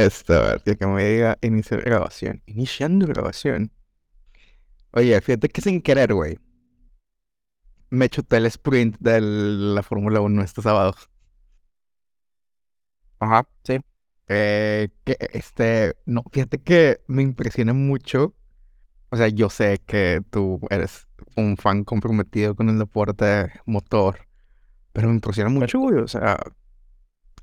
Esto, a ver, que me diga iniciar grabación. Iniciando grabación. Oye, fíjate que sin querer, güey. Me chuté el sprint de la Fórmula 1 este sábado. Ajá, sí. Eh, que este, no, fíjate que me impresiona mucho. O sea, yo sé que tú eres un fan comprometido con el deporte motor, pero me impresiona mucho, güey. O sea,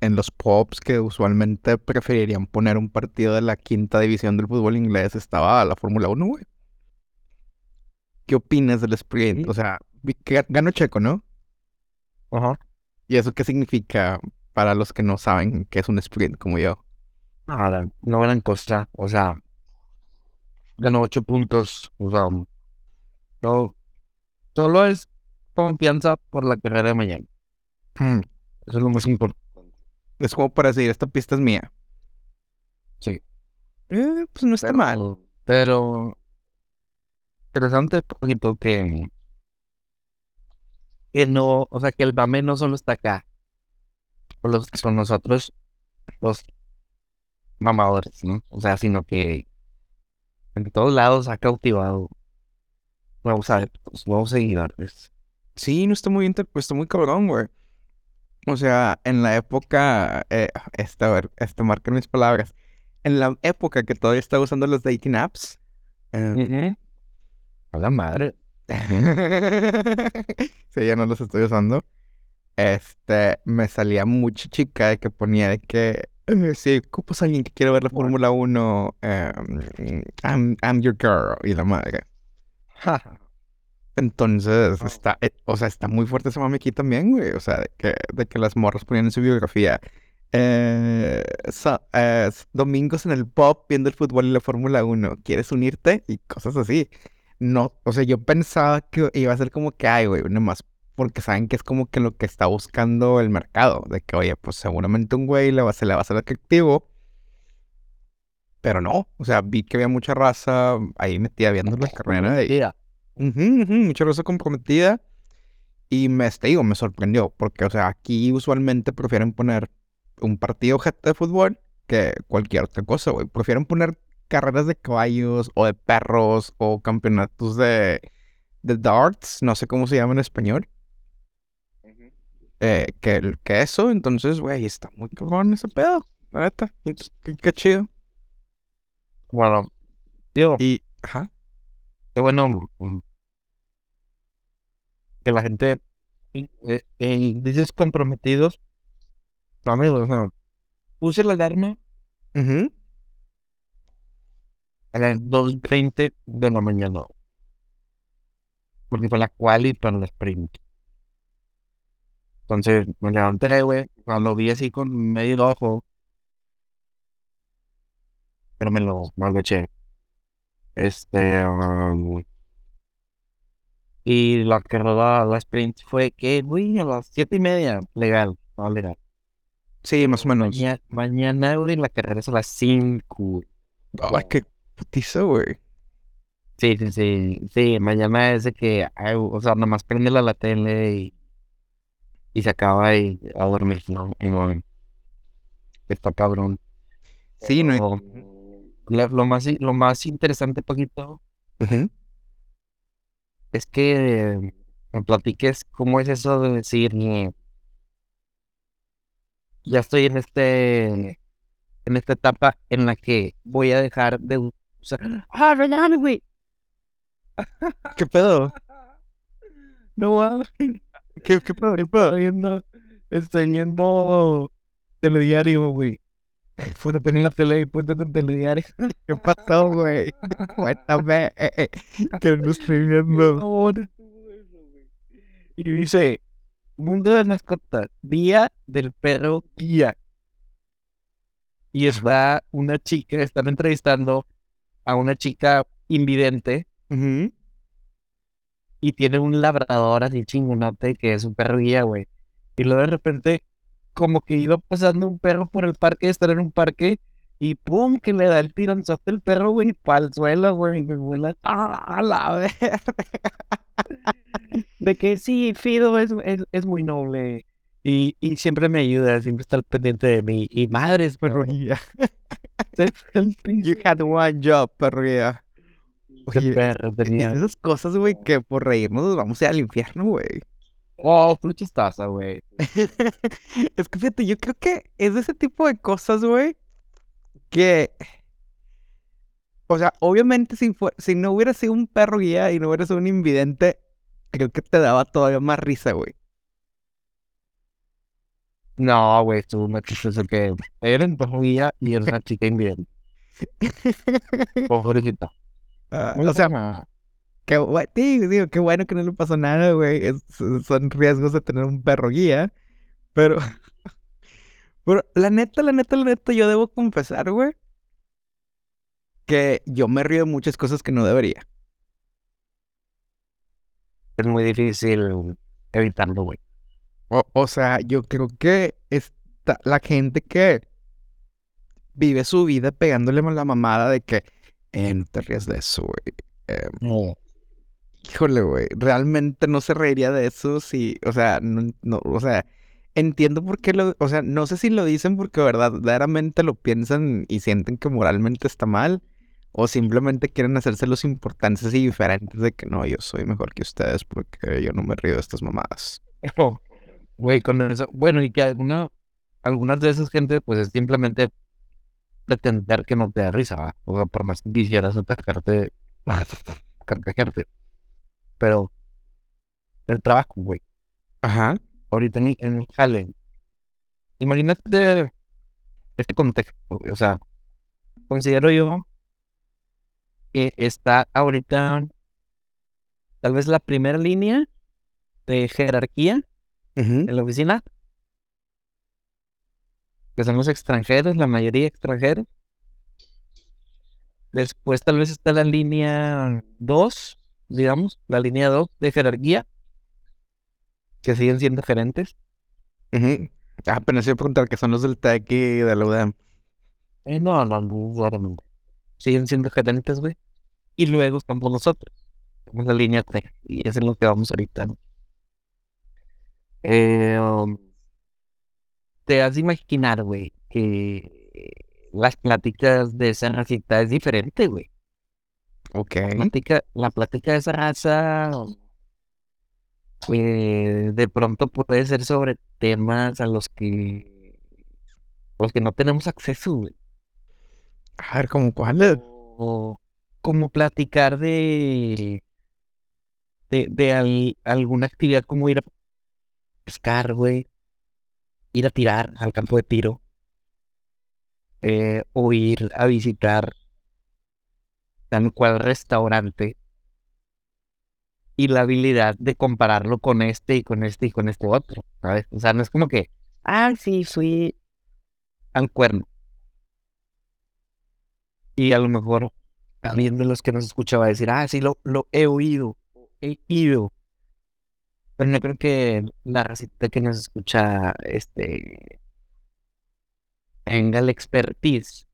en los pops que usualmente preferirían poner un partido de la quinta división del fútbol inglés estaba la Fórmula 1, güey. ¿Qué opinas del sprint? O sea, ganó Checo, ¿no? Ajá. ¿Y eso qué significa para los que no saben qué es un sprint como yo? Nada, no gran cosa. O sea, ganó ocho puntos. O sea, no, solo es confianza por la carrera de mañana. Hmm. Eso es lo más importante. Es como para decir, esta pista es mía. Sí. Eh, pues no está mal. Pero interesante poquito que que no, o sea, que el mame no solo está acá, con, los, con nosotros, los mamadores, ¿no? O sea, sino que en todos lados ha cautivado nuevos adeptos, nuevos seguidores. Sí, no está muy, inter pues, está muy cabrón, güey. O sea, en la época, eh, esta, a ver, esta marca mis palabras, en la época que todavía estaba usando los dating apps, eh, a la madre. sí, ya no los estoy usando. Este, me salía mucha chica de que ponía de que, eh, si ocupas a alguien que quiere ver la Fórmula 1, em, I'm, I'm, your girl, y la madre. Entonces, está, eh, o sea, está muy fuerte ese mame aquí también, güey. O sea, de que, de que las morras ponían en su biografía. Eh, domingos en el pop viendo el fútbol y la Fórmula 1. ¿Quieres unirte? Y cosas así no, o sea, yo pensaba que iba a ser como que, ay, güey, más porque saben que es como que lo que está buscando el mercado, de que, oye, pues seguramente un güey va, se le va a hacer atractivo, pero no, o sea, vi que había mucha raza ahí metida viendo la carrera de mucha raza comprometida, y me, te digo, me sorprendió, porque, o sea, aquí usualmente prefieren poner un partido de fútbol que cualquier otra cosa, güey, prefieren poner carreras de caballos o de perros o campeonatos de, de darts, no sé cómo se llama en español. eh, que, que eso, entonces, güey, está muy cabrón ese pedo, la neta, qué, chido. Bueno, tío. Y, ajá. Qué bueno que la gente, eh, dices comprometidos, amigos, no, puse la alarma a las 2.20 de la mañana. Porque fue la quali para la sprint. Entonces me levanté, güey. Cuando vi así con medio ojo. Pero me lo, me eché. Este. Um, y la que rodaba la sprint fue que, güey, a las siete y media. Legal, no legal. Sí, más o menos. Mañana, güey, la carrera es a las 5. Ay, qué putiza, güey. Sí, sí, sí. Sí, mañana es de que, o sea, nomás prende la tele y, y se acaba y a dormir, ¿no? Y está cabrón. Sí, no. lo, más, lo más interesante, poquito, es que me platiques cómo es eso de decir, ya estoy en este en esta etapa en la que voy a dejar de ¡Ah, relájame, güey! ¿Qué pedo? No ¿Qué, qué pedo? ¿Qué pedo? Estoy yendo, estoy yendo telediario, güey. Fue a tener la tele y ponte en telediario. ¿Qué pasó, güey? Cuéntame. Que no estoy viendo. Y dice, mundo de mascotas, día del perro guía. Y está una chica, están entrevistando a una chica invidente y tiene un labrador así chingonote que es un perro guía, güey. Y luego de repente, como que iba pasando un perro por el parque, estar en un parque, y pum, que le da el tironzote el perro, güey, para el suelo, güey, y me vuela. ¡Ah, la verga! de que sí, Fido es, es, muy noble. Y, y, siempre me ayuda, siempre está al pendiente de mí. Y madres. Te- You had one job. Qué Oye, perro es tenía. esas cosas, güey, que por reírnos nos vamos a ir al infierno, güey. Oh, tú chistaza, güey. Es que fíjate, yo creo que es de ese tipo de cosas, güey, que... O sea, obviamente si, fue- si no hubiera sido un perro guía y no hubiera sido un invidente, creo que te daba todavía más risa, güey. No, güey, tú me dices eso que eres un guía y eres una chica invidente. Pobrecita. Muy o sea. Qué, bu- digo, digo, qué bueno que no le pasó nada, güey. es- son riesgos de tener un perro guía. Pero, pero la neta, la neta, la neta, yo debo confesar, güey, que yo me río de muchas cosas que no debería. es muy difícil evitarlo, güey. O, o sea, yo creo que está la gente que vive su vida pegándole a la mamada de que, eh, no te rías de eso, güey. Eh, No. Híjole, güey, realmente no se reiría de eso si, o sea, no, no, o sea, entiendo por qué lo, o sea, no sé si lo dicen porque verdaderamente lo piensan y sienten que moralmente está mal, o simplemente quieren hacerse los importantes y diferentes de que no, yo soy mejor que ustedes porque yo no me río de estas mamadas. Güey, con eso. Bueno, y que alguna, algunas de esas gente, pues es simplemente pretender que no te da risa, ¿va? O sea, por más que quisieras atacarte, carcajarte. Pero el trabajo, güey. Ajá. Ahorita en, en el jale. Imagínate este contexto, güey, O sea, considero yo que está ahorita tal vez la primera línea de jerarquía en la oficina, que son los extranjeros, la mayoría extranjeros. Después tal vez está la línea 2, digamos, la línea 2 de jerarquía, que siguen siendo gerentes. Ujú. Ah, apenas iba a preguntar que son los del TEC y de la UDEM. Eh, no, no, no. Siguen siendo gerentes, güey. Y luego estamos nosotros. Somos la línea 3. Y es en lo que vamos ahorita, ¿no? Eh, um, te has de imaginar, güey, que las pláticas de esa racita es diferente, güey. Ok. La plática, la plática de esa raza, eh, de pronto puede ser sobre temas a los que, a los que no tenemos acceso, güey. A ver, ¿cómo cuál? o como platicar de de, de al- alguna actividad como ir a pescar, güey, ir a tirar al campo de tiro, eh, o ir a visitar tal cual restaurante y la habilidad de compararlo con este y con este y con este otro, ¿sabes? O sea, no es como que, ah, sí, fui al cuerno. Y a lo mejor alguien de los que nos escucha va a decir, ah, sí, lo, lo he oído, he ido. Pero no creo que la racita que nos escucha, este, tenga la expertise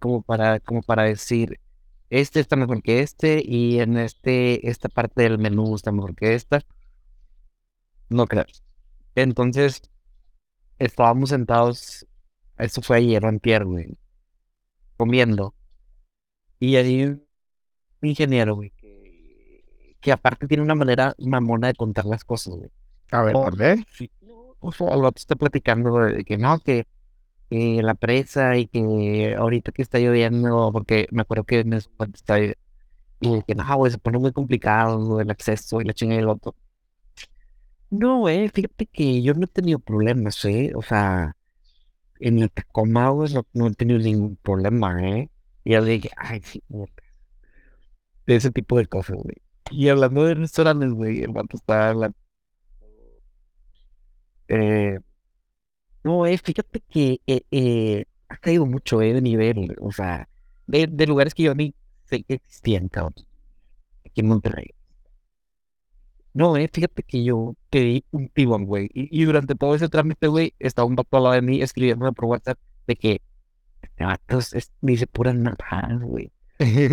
como para, como para decir, este está mejor que este y en este, esta parte del menú está mejor que esta. No creo. Entonces, estábamos sentados, eso fue ayer o antier, güey, comiendo. Y hay un ingeniero, güey, que, que aparte tiene una manera mamona de contar las cosas, güey. A ver, Oh, a ver. sí. O sea, el está platicando de que no, que, que la presa y que ahorita que está lloviendo, porque me acuerdo que en ese momento está y que no, güey, se pone muy complicado el acceso y la chinga y el otro. No, güey, fíjate que yo no he tenido problemas, ¿eh? O sea, en el Tacoma, güey, no, no he tenido ningún problema, ¿eh? Y yo dije, ay, sí. De ese tipo de cosas, güey. Y hablando de restaurantes, güey, el vato está hablando. Eh, no, eh, fíjate que eh, eh, ha caído mucho, eh, de nivel, o sea, de, de lugares que yo ni sé que existían, cabrón, aquí en Monterrey. No, eh, fíjate que yo pedí un tibón, güey, y, y durante todo ese trámite, güey, estaba un vato al lado de mí escribiéndome por WhatsApp de que este vato es- es- dice puras navajas, güey.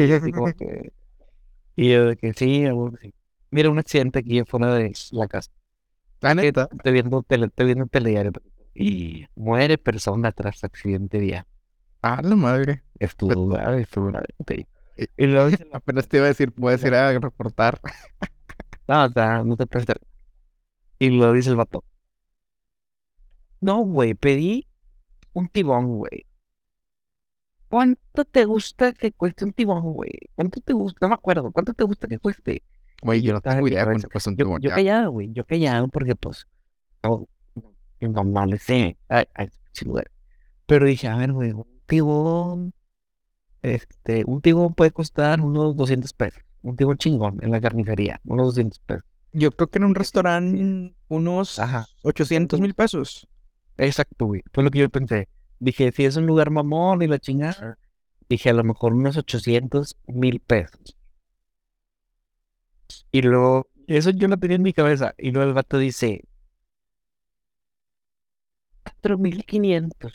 Y así como que, y yo de que sí, sí. Mira, un accidente aquí afuera de la casa. La neta. Estoy viendo tele, estoy viendo telediario. Y muere persona tras accidente día. Ah, la madre. Estuvo grave, estuvo grave. sí. Y- luego dice, Apenas te iba a decir, puedes ir a reportar. no, o sea, no te prestes. Y luego dice el vato. No, güey, pedí un tibón, güey. ¿Cuánto te gusta que cueste un tibón, güey? ¿Cuánto te gusta? No me acuerdo. ¿Cuánto te gusta que cueste? Güey, yo no tengo idea cuánto cuesta un Yo, tibón. yo ya. callado, güey. Yo callado porque, pues, no, no, no le sé. Ay, ay, sí. Pero dije, a ver, güey, un tibón, este, un tibón puede costar unos 200 pesos. Un tibón chingón en la carnicería, unos 200 pesos. Yo creo que en un restaurante unos Ajá. 800 mil pesos. Exacto, güey. Fue lo que yo pensé. Dije, si es un lugar mamón y la chingada, dije, a lo mejor unos 800 mil pesos. Y luego, eso yo lo tenía en mi cabeza. Y luego el vato dice, 4500.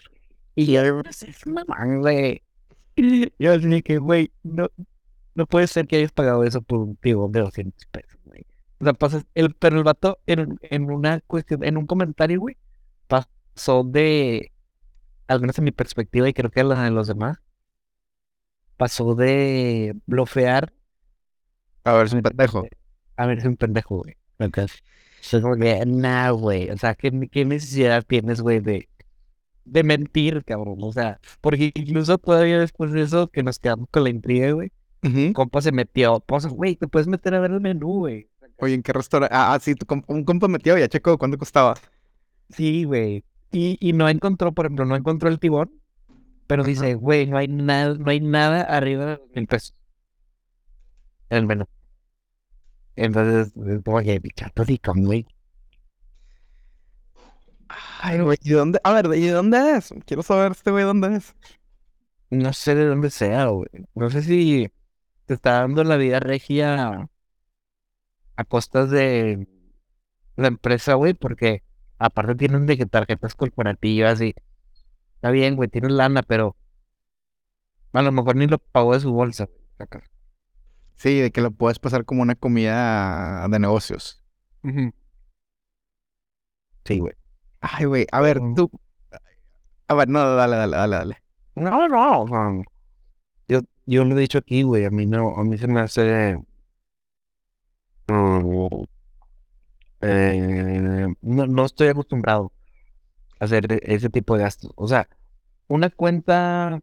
Y yo, "Pues es mamón, güey. Yo que, güey, no, no puede ser que hayas pagado eso por un tío de 200 pesos, güey. O sea, pasa, el, pero el vato en, en una cuestión, en un comentario, güey, pasó de, al menos en mi perspectiva y creo que la de los demás, pasó de blofear A ver, es un pendejo. a ver, es un pendejo, güey. Entonces, soy como que, nah, güey. O sea, ¿qué, qué necesidad tienes, güey, de, de mentir, cabrón? O sea, porque incluso todavía después de eso, que nos quedamos con la intriga, güey, Ujú. compa se metió, pues, güey, te puedes meter a ver el menú, güey. Oye, ¿en qué restaurante? Ah, ah, sí, tu comp- un compa metió, ya checo cuánto costaba. Sí, güey. Y, y no encontró, por ejemplo, no encontró el tibón, pero dice, güey, no hay nada, no hay nada arriba de mil pesos. En el menú. Entonces, que, católico, güey. Ay, güey, ¿y de dónde? A ver, ¿y de dónde es? Quiero saber este güey dónde es. No sé de dónde sea, güey. No sé si te está dando la vida regia a costas de la empresa, güey, porque aparte tienen de que tarjetas corporativas y está bien, güey, tienen lana, pero a lo mejor ni lo pagó de su bolsa. Sí, de que lo puedes pasar como una comida de negocios. Sí, güey. Ay, güey, a ver, tú. A ver, no, dale, dale, dale, dale. No, no, no. Yo, yo lo he dicho aquí, güey, a mí no, a mí se me hace... mm, eh, no, no estoy acostumbrado a hacer e- ese tipo de gastos. O sea, una cuenta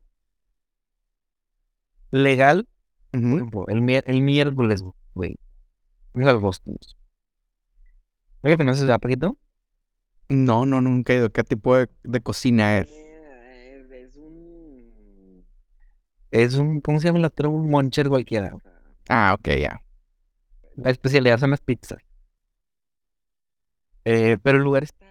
legal, por Ujú. ejemplo, el, mier- el miércoles, güey. Mira los bostons. Oye, ¿conoces a Paquito? No, no, nunca he ido. ¿Qué tipo de, de cocina es? Es un... Es un, ¿cómo se llama el otro? Un moncher cualquiera. Ah, ok, ya. La especialidad son las pizzas. Eh, pero el lugar está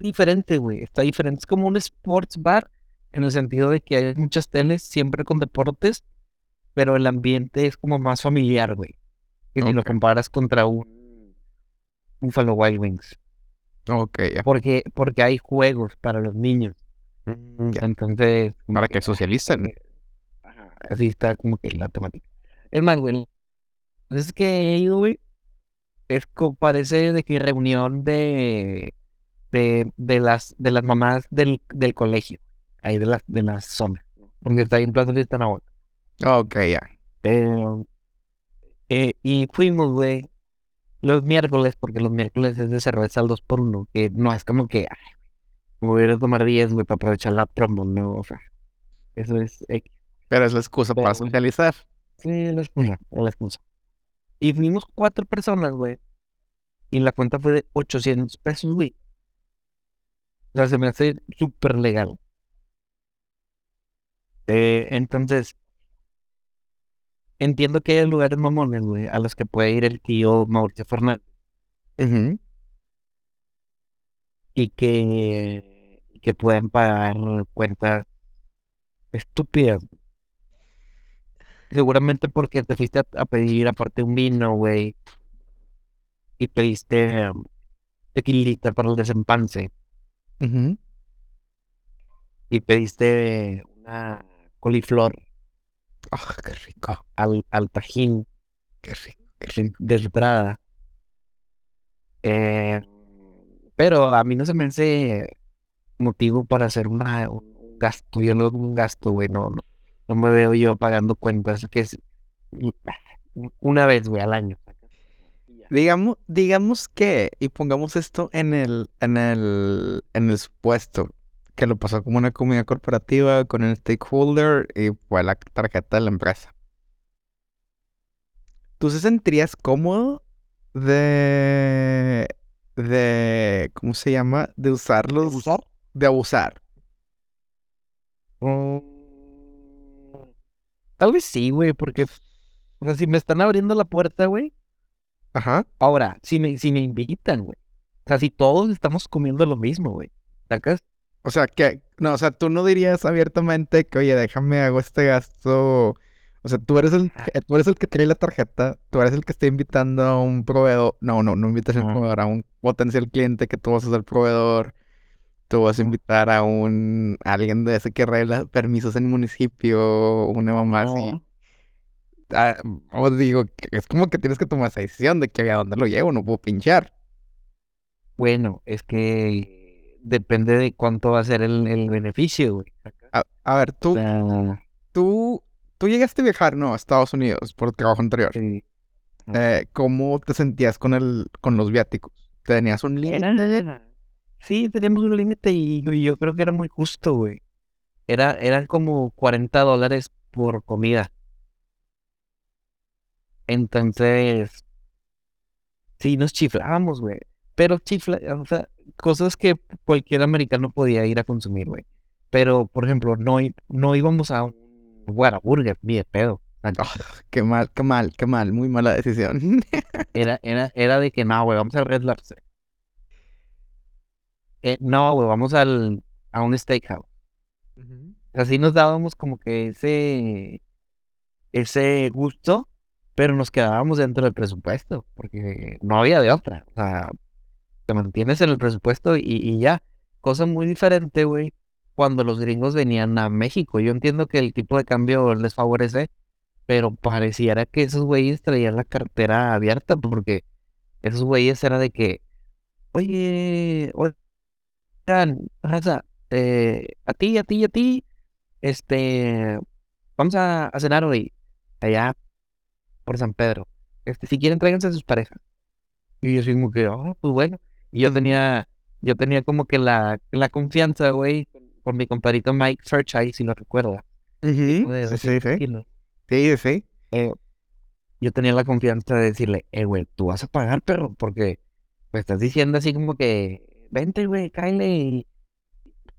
diferente, güey. Está diferente. Es como un sports bar en el sentido de que hay muchas teles siempre con deportes, pero el ambiente es como más familiar, güey. Que si lo comparas contra un Buffalo Wild Wings. Ok, ya. Porque, porque hay juegos para los niños. ya. Entonces, Para que socialicen. Ajá, Así está como que la temática. Es más, güey. Es que he ido, güey. Es como parece de que reunión de, de, de las de las mamás del, del colegio. Ahí de las de la zona. Porque está ahí en Plaza Fiesta Nahuatl. Ok, ya. Pero, eh, y fuimos, güey, los miércoles, porque los miércoles es de cerveza al 2 por 1 que no es como que, ay, me voy a ir a tomar 10, güey, para aprovechar la promo, no, o sea, eso es X. Pero es la excusa para socializar. Sí, la excusa, la excusa. Y fuimos cuatro personas, güey. Y la cuenta fue de 800 pesos, güey. O sea, se me hace súper legal. Eh, entonces, entiendo que hay lugares mamones, güey, a los que puede ir el tío Mauricio Fernández. Ujú. Y que, que pueden pagar cuentas estúpidas. Seguramente porque te fuiste a, a pedir aparte un vino, güey. Y pediste um, tequilita para el desempance. Ujú. Y pediste una coliflor Ah, qué rico. al, tajín Qué rico. de de entrada. Eh, pero a mí no se me hace motivo para hacer una, un, gasto, yo no un gasto, güey, no, no, no me veo yo pagando cuentas, que una vez, güey, al año. Digamos, digamos que, y pongamos esto en el, en el, en el supuesto, que lo pasó como una comida corporativa con el stakeholder y fue la tarjeta de la empresa. ¿Tú se sentirías cómodo de, de, ¿cómo se llama? De usarlos, ¿Usar? de abusar. Mm, Tal vez sí, güey, porque, o sea, si me están abriendo la puerta, güey, Ajá. ahora, si me, si me invitan, güey, o sea, si todos estamos comiendo lo mismo, güey, ¿sacas? O sea, que, no, o sea, tú no dirías abiertamente que, oye, déjame, hago este gasto. O sea, tú eres el, Ah. que- tú eres el que trae la tarjeta, tú eres el que está invitando a un proveedor. No, no, no invitas al Ajá. proveedor, a un potencial cliente que tú vas a ser proveedor. Tú vas a invitar a un a alguien de ese que arregla permisos en el municipio, una mamá así. Ah, os digo, es como que tienes que tomar esa decisión de que a dónde lo llevo, no puedo pinchar. Bueno, es que depende de cuánto va a ser el, el beneficio, güey. A, a ver, O tú, sea, tú, tú llegaste a viajar, ¿no? A Estados Unidos por trabajo anterior. sí. Eh, ¿cómo te sentías con el, con los viáticos? ¿Tenías un límite? Sí, teníamos un límite y, y yo creo que era muy justo, güey. Era, eran como 40 dólares por comida. Entonces, sí, nos chiflábamos, güey. Pero chifla, o sea, cosas que cualquier americano podía ir a consumir, güey. Pero, por ejemplo, no, no íbamos a un Whataburger, ni de pedo. Ah, qué mal, qué mal, qué mal, muy mala decisión. Era, era, era de que no, güey, vamos al Red Lobster. Eh, no, güey, vamos al, a un steakhouse. Así nos dábamos como que ese, ese gusto, pero nos quedábamos dentro del presupuesto, porque no había de otra. O sea, te mantienes en el presupuesto y, ya. Cosa muy diferente, güey, cuando los gringos venían a México. Yo entiendo que el tipo de cambio les favorece, pero pareciera que esos güeyes traían la cartera abierta, porque esos güeyes era de que, oye, oigan, raza, eh, a ti, a ti, a ti, este, vamos a, cenar hoy, allá por San Pedro. Este, si quieren, tráiganse a sus parejas. Y yo así como que, oh, pues bueno. Y yo tenía, yo tenía como que la, la confianza, güey, con, con mi compadrito Mike Fairchild, si lo recuerda. Sí, sí, 200 sí. Sí, sí. Eh, yo tenía la confianza de decirle, eh, güey, tú vas a pagar, perro, porque me estás diciendo así como que, vente, güey, cáele, y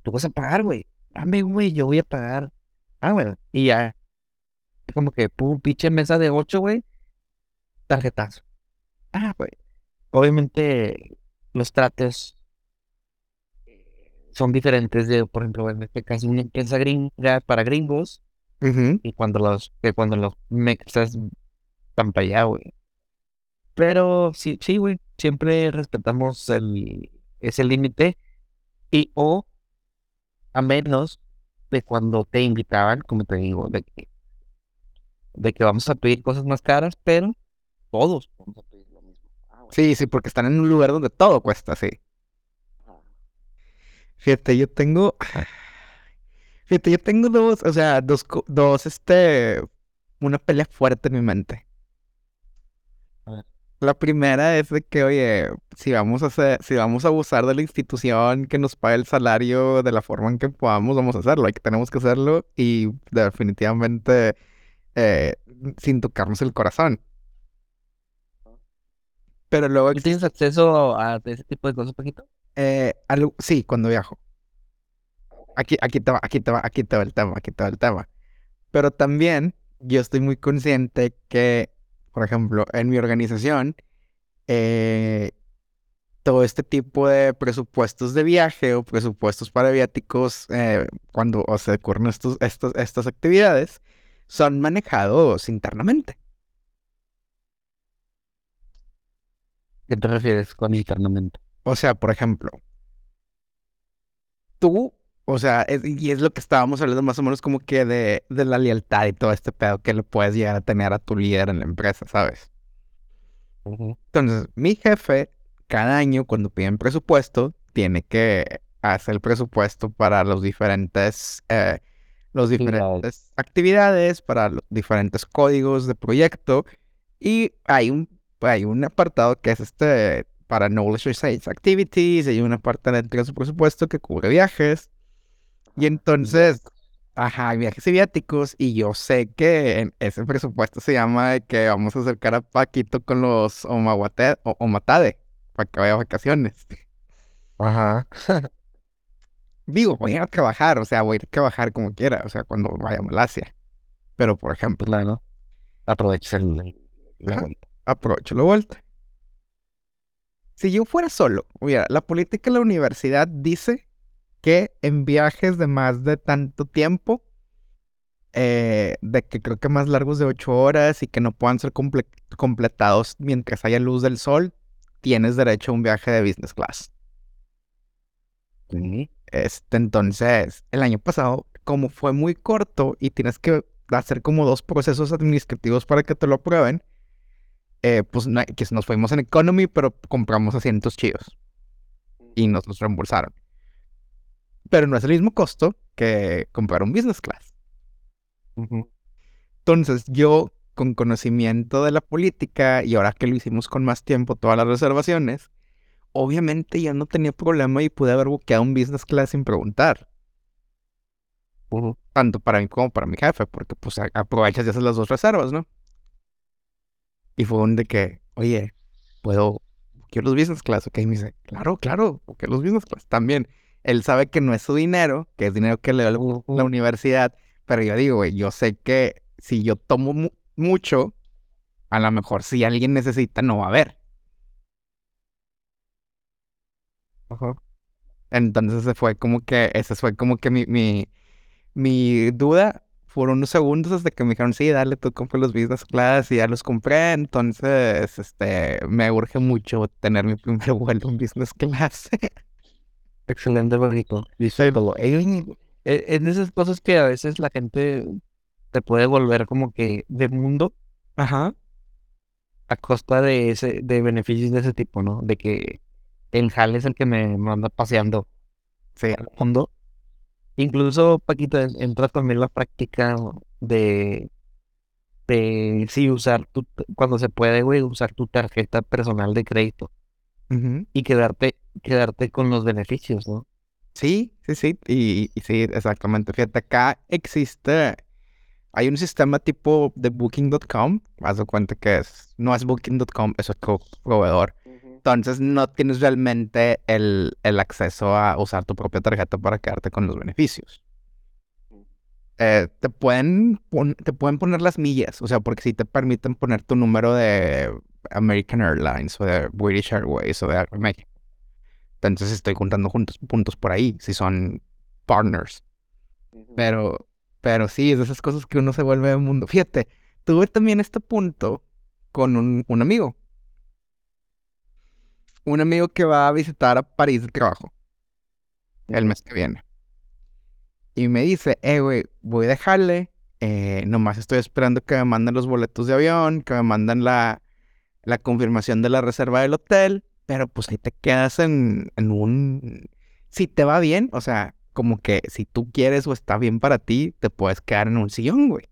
tú vas a pagar, güey. Dame, güey, yo voy a pagar. Ah, bueno, y ya, como que, pum, pinche mesa de ocho, güey, tarjetazo. Ah, güey. Obviamente, los tratos son diferentes de, por ejemplo, en este caso, una empresa gringa para gringos, y cuando los, que cuando los mexas están para allá, güey. Pero sí, sí, güey, siempre respetamos el, ese límite y o a menos de cuando te invitaban, como te digo, de que, de que vamos a pedir cosas más caras, pero todos vamos a pedir güey. Sí, sí, porque están en un lugar donde todo cuesta, sí. Fíjate, yo tengo. Fíjate, yo tengo dos, o sea, dos, dos, este. Una pelea fuerte en mi mente. A ver. La primera es de que, oye, si vamos a hacer, si vamos a abusar de la institución que nos pague el salario de la forma en que podamos, vamos a hacerlo. Hay que tenemos que hacerlo y definitivamente eh, sin tocarnos el corazón. Pero luego ¿Tú tienes acceso a ese tipo de cosas, Paquito? Eh, algo- sí, cuando viajo. Aquí, aquí te va, aquí te va, aquí te va el tema, aquí te va el tema. Pero también yo estoy muy consciente que, por ejemplo, en mi organización, eh, todo este tipo de presupuestos de viaje o presupuestos para viáticos, eh, cuando o se ocurren estos, estos, estas actividades, son manejados internamente. ¿Qué te refieres con internamente? O sea, por ejemplo, tú, o sea, es- y es lo que estábamos hablando más o menos como que de, de la lealtad y todo este pedo que le puedes llegar a tener a tu líder en la empresa, ¿sabes? Entonces, mi jefe, cada año cuando piden presupuesto, tiene que hace el presupuesto para los diferentes, eh, los diferentes actividades, para los diferentes códigos de proyecto. Y hay un, hay un apartado que es este para Knowledge Research Activities, hay una parte dentro de su presupuesto que cubre viajes. Y entonces, ajá, viajes y viáticos, y yo sé que en ese presupuesto se llama de que vamos a acercar a Paquito con los Omaguate, o Omatade, para que vaya a vacaciones. Ajá. Digo, voy a trabajar, o sea, voy a ir a trabajar como quiera, o sea, cuando vaya a Malasia. Pero, por ejemplo, Claro. Aproveches el, la vuelta. Aprovecho la vuelta. Si yo fuera solo, mira, la política de la universidad dice que en viajes de más de tanto tiempo, eh, de que creo que más largos de ocho horas y que no puedan ser comple- completados mientras haya luz del sol, tienes derecho a un viaje de business class. Sí. Este, entonces, el año pasado, como fue muy corto y tienes que hacer como dos procesos administrativos para que te lo aprueben, eh, pues no- que nos fuimos en economy, pero compramos asientos chidos y nos los reembolsaron. Pero no es el mismo costo que comprar un business class. Entonces, yo, con conocimiento de la política y ahora que lo hicimos con más tiempo, todas las reservaciones, obviamente ya no tenía problema y pude haber buqueado un business class sin preguntar. Tanto para mí como para mi jefe, porque pues aprovechas y haces las dos reservas, ¿no? Y fue un de que, oye, ¿puedo quiero los business class? Ok, me dice, claro, claro, que los business class también. Él sabe que no es su dinero, que es dinero que le da la universidad, pero yo digo, güey, yo sé que si yo tomo mu- mucho, a lo mejor si alguien necesita, no va a haber. Ajá. Entonces se fue como que, esa fue como que mi, mi, mi duda. Fueron unos segundos hasta que me dijeron, sí, dale, tú compra los business class y ya los compré. Entonces, este, me urge mucho tener mi primer vuelo en business class. Excelente. Díselo. En en esas cosas que a veces la gente te puede volver como que de mundo Ajá. a costa de ese, de beneficios de ese tipo, ¿no? De que el jale es el que me manda paseando Sí. al mundo. Incluso, Paquito, en- entra también la práctica de, de sí usar tu, cuando se puede, güey, usar tu tarjeta personal de crédito y quedarte, quedarte con los beneficios, ¿no? Sí, sí, sí. Y, y sí, exactamente. Fíjate, acá existe, hay un sistema tipo de Booking.com. Haz de cuenta que es, no es Booking.com, es otro proveedor. Entonces no tienes realmente el, el acceso a usar tu propia tarjeta para quedarte con los beneficios. Eh, te pueden te pueden poner las millas, o sea, porque si te permiten poner tu número de American Airlines o de British Airways o de Aeroméxico. Entonces estoy juntando juntos, puntos por ahí, si son partners. Pero, pero sí, es de esas cosas que uno se vuelve de mundo. Fíjate, tuve también este punto con un, un amigo. Un amigo que va a visitar a París de trabajo el mes que viene. Y me dice, eh, güey, voy a dejarle. eh, nomás estoy esperando que me manden los boletos de avión, que me manden la, la confirmación de la reserva del hotel. Pero pues ahí te quedas en, en un... Si te va bien, o sea, como que si tú quieres o está bien para ti, te puedes quedar en un sillón, güey.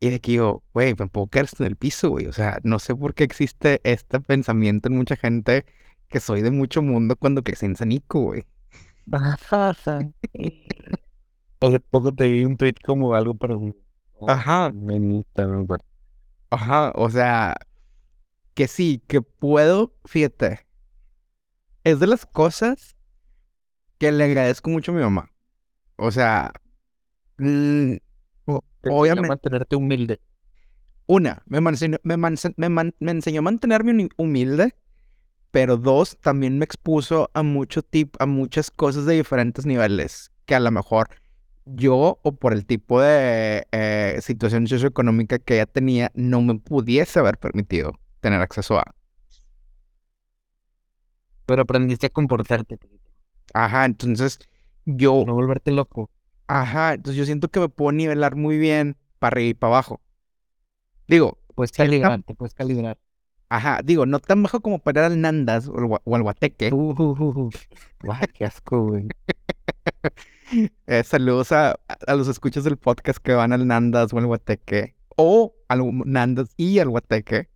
Y de que yo, güey, me puedo quedar en el piso, güey. O sea, no sé por qué existe este pensamiento en mucha gente que soy de mucho mundo cuando crecí en Sanico, güey. Hace poco te vi un tweet como algo para un... Ajá. Ajá, o sea, que sí, que puedo, fíjate, es de las cosas que le agradezco mucho a mi mamá. O sea, obviamente, mantenerte humilde. una, me, manse- me, manse- me man- me enseñó a mantenerme humi- humilde, pero dos, también me expuso a mucho tip, a muchas cosas de diferentes niveles, que a lo mejor yo o por el tipo de eh, situación socioeconómica que ella tenía, no me pudiese haber permitido tener acceso a. Pero aprendiste a comportarte. Ajá, entonces yo, no volverte loco. Ajá, entonces yo siento que me puedo nivelar muy bien para arriba y para abajo. Digo, Puedes calibrar, te puedes calibrar. Ajá, digo, no tan bajo como para ir al Nandas o al, o al Guateque. Uh, uh, uh, uh. Guau, qué asco, güey. Eh, saludos a, a los escuchas del podcast que van al Nandas o al Guateque. O al Nandas y al Guateque.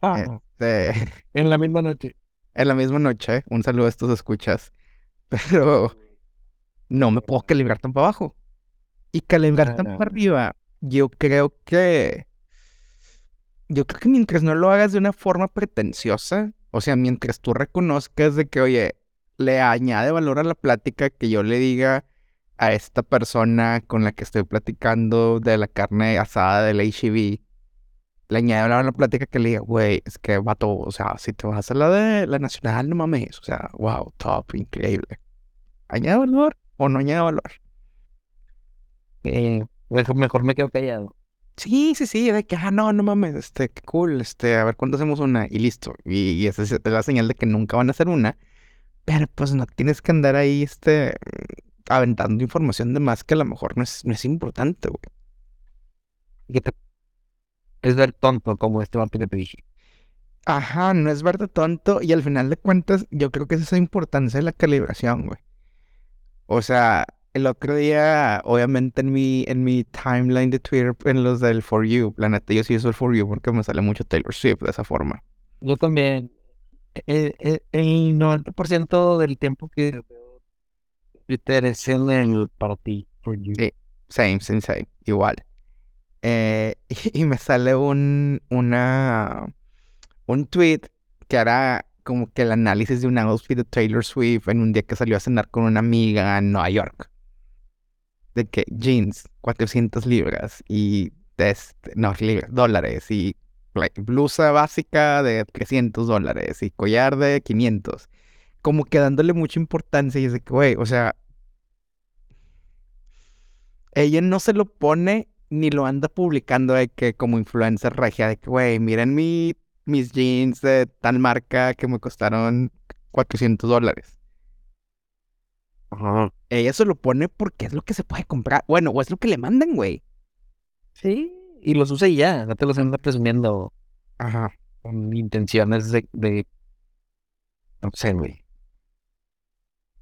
Ah, Este, en la misma noche. en la misma noche. Un saludo a estos escuchas. Pero no me puedo calibrar tan para abajo. Y calibrar tan para arriba, yo creo que. Yo creo que mientras no lo hagas de una forma pretenciosa, o sea, mientras tú reconozcas de que, oye, le añade valor a la plática que yo le diga a esta persona con la que estoy platicando de la carne asada del HEB, le añade valor a la plática que le diga, güey, es que vato, o sea, si te vas a la de la nacional, no mames, o sea, wow, top, increíble. ¿Añade valor o no añade valor? Eh, mejor, mejor me quedo callado. Sí, sí, sí, de que, ah, no, no mames, este, qué cool, este, a ver cuándo hacemos una y listo. Y, y esa es la señal de que nunca van a hacer una, pero pues no tienes que andar ahí, este, aventando información de más que a lo mejor no es, no es importante, güey. Que te- Es ver tonto como este que te dije. Ajá, no es verte tonto y al final de cuentas yo creo que es esa importancia de la calibración, güey. O sea, el otro día, obviamente en mi, en mi timeline de Twitter, en los del For You, la neta, yo sí uso el For You porque me sale mucho Taylor Swift de esa forma. Yo también. El, el, el 90% del tiempo que veo Twitter es en el para ti. For you. Sí. Same, same, same, igual. Eh, y, me sale un, una, un tweet que era como que el análisis de un outfit de Taylor Swift en un día que salió a cenar con una amiga en Nueva York. De que jeans, 400 libras y no, libras, dólares y like, blusa básica de 300 dólares y collar de 500. Como que dándole mucha importancia y es de que, güey, o sea, ella no se lo pone ni lo anda publicando de que como influencer regia de que, güey, miren mi, mis jeans de tal marca que me costaron 400 dólares. Ajá. Ella se lo pone porque es lo que se puede comprar. Bueno, o es lo que le mandan, güey. Sí. Y los usa y ya. No te los anda presumiendo Ajá. con intenciones de. de... No sé, güey.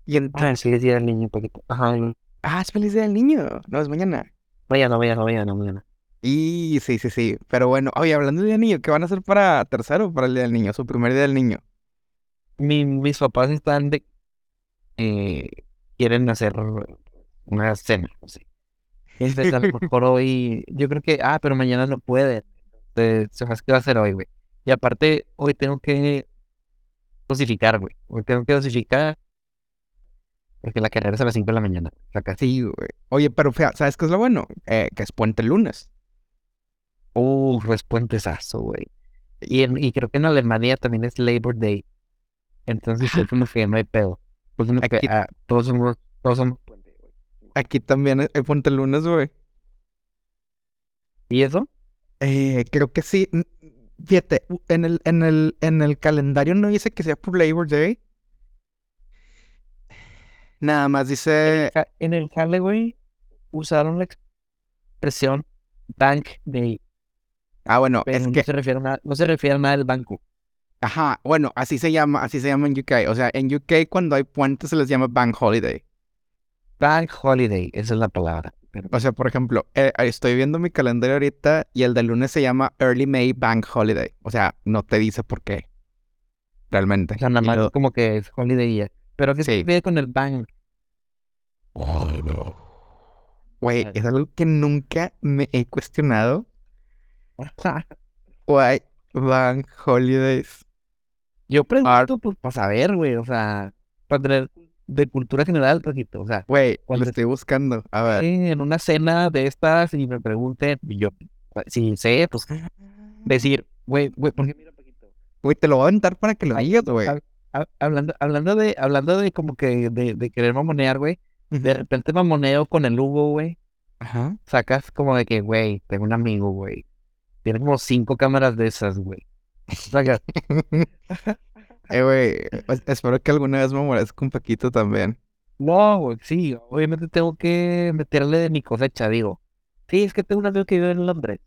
Y en... Ah, sí, decía el niño un poquito. Ajá. Ah, es feliz día del niño. No, es mañana. Mañana, mañana, mañana, mañana. Y sí, sí, sí. Pero bueno, oye, hablando del día del niño, ¿qué van a hacer para tercero para el día del niño? Su primer día del niño. Mi, mis papás están de. eh, quieren hacer una cena. Entonces, a lo mejor hoy. Yo creo que. Ah, pero mañana no pueden. Entonces, se que va a ser hoy, güey. Y aparte, hoy tengo que dosificar, güey. Hoy tengo que dosificar. Porque la carrera es a las 5 de la mañana. Acá sí. Sí, güey. Oye, pero fea, ¿sabes qué es lo bueno? Eh, que es puente el lunes. Uh, es puentesazo, güey. Y, en- y creo que en Alemania también es Labor Day. Entonces, es como que no hay pedo. Pues que Aquí- ah, todos somos. Todos somos puente, güey. Aquí también hay puente el lunes, güey. ¿Y eso? Eh, creo que sí. Fíjate, en el, en el, en el calendario no dice que sea por Labor Day. Nada más dice. En el jale, güey, usaron la expresión Bank Day. Ah, bueno, Pero es no que. se refiere a nada, no se refiere a nada del banco. Ajá, bueno, así se llama, así se llama en UK. O sea, en UK cuando hay puentes se les llama Bank Holiday. Bank Holiday, esa es la palabra. Pero, O sea, por ejemplo, eh, estoy viendo mi calendario ahorita y el de lunes se llama Early May Bank Holiday. O sea, no te dice por qué. Realmente. o sea, nada más lo- como que es Holiday ya. Pero ¿qué Sí. se ve con el bank? Güey, Claro. es algo que nunca me he cuestionado. Why Bank Holidays? Yo pregunto, pues, para saber, güey, o sea, para tener de cultura general, poquito. O sea, Güey, lo Cuando- estoy buscando. A ver. en una cena de estas y me pregunten, y yo, si sé, pues, decir, güey, güey, ¿por qué mira poquito? Güey, te lo voy a aventar para que lo digas, güey. hab- hab- Hablando, hablando de, hablando de como que de, de querer mamonear, güey. De repente mamoneo con el Hugo, güey. Ajá. Sacas como de que, güey, tengo un amigo, güey. Tiene como cinco cámaras de esas, güey. Eh, güey, es- espero que alguna vez me moleste un poquito también. no, güey, sí, obviamente tengo que meterle de mi cosecha, digo. Sí, es que tengo un amigo que vive en Londres.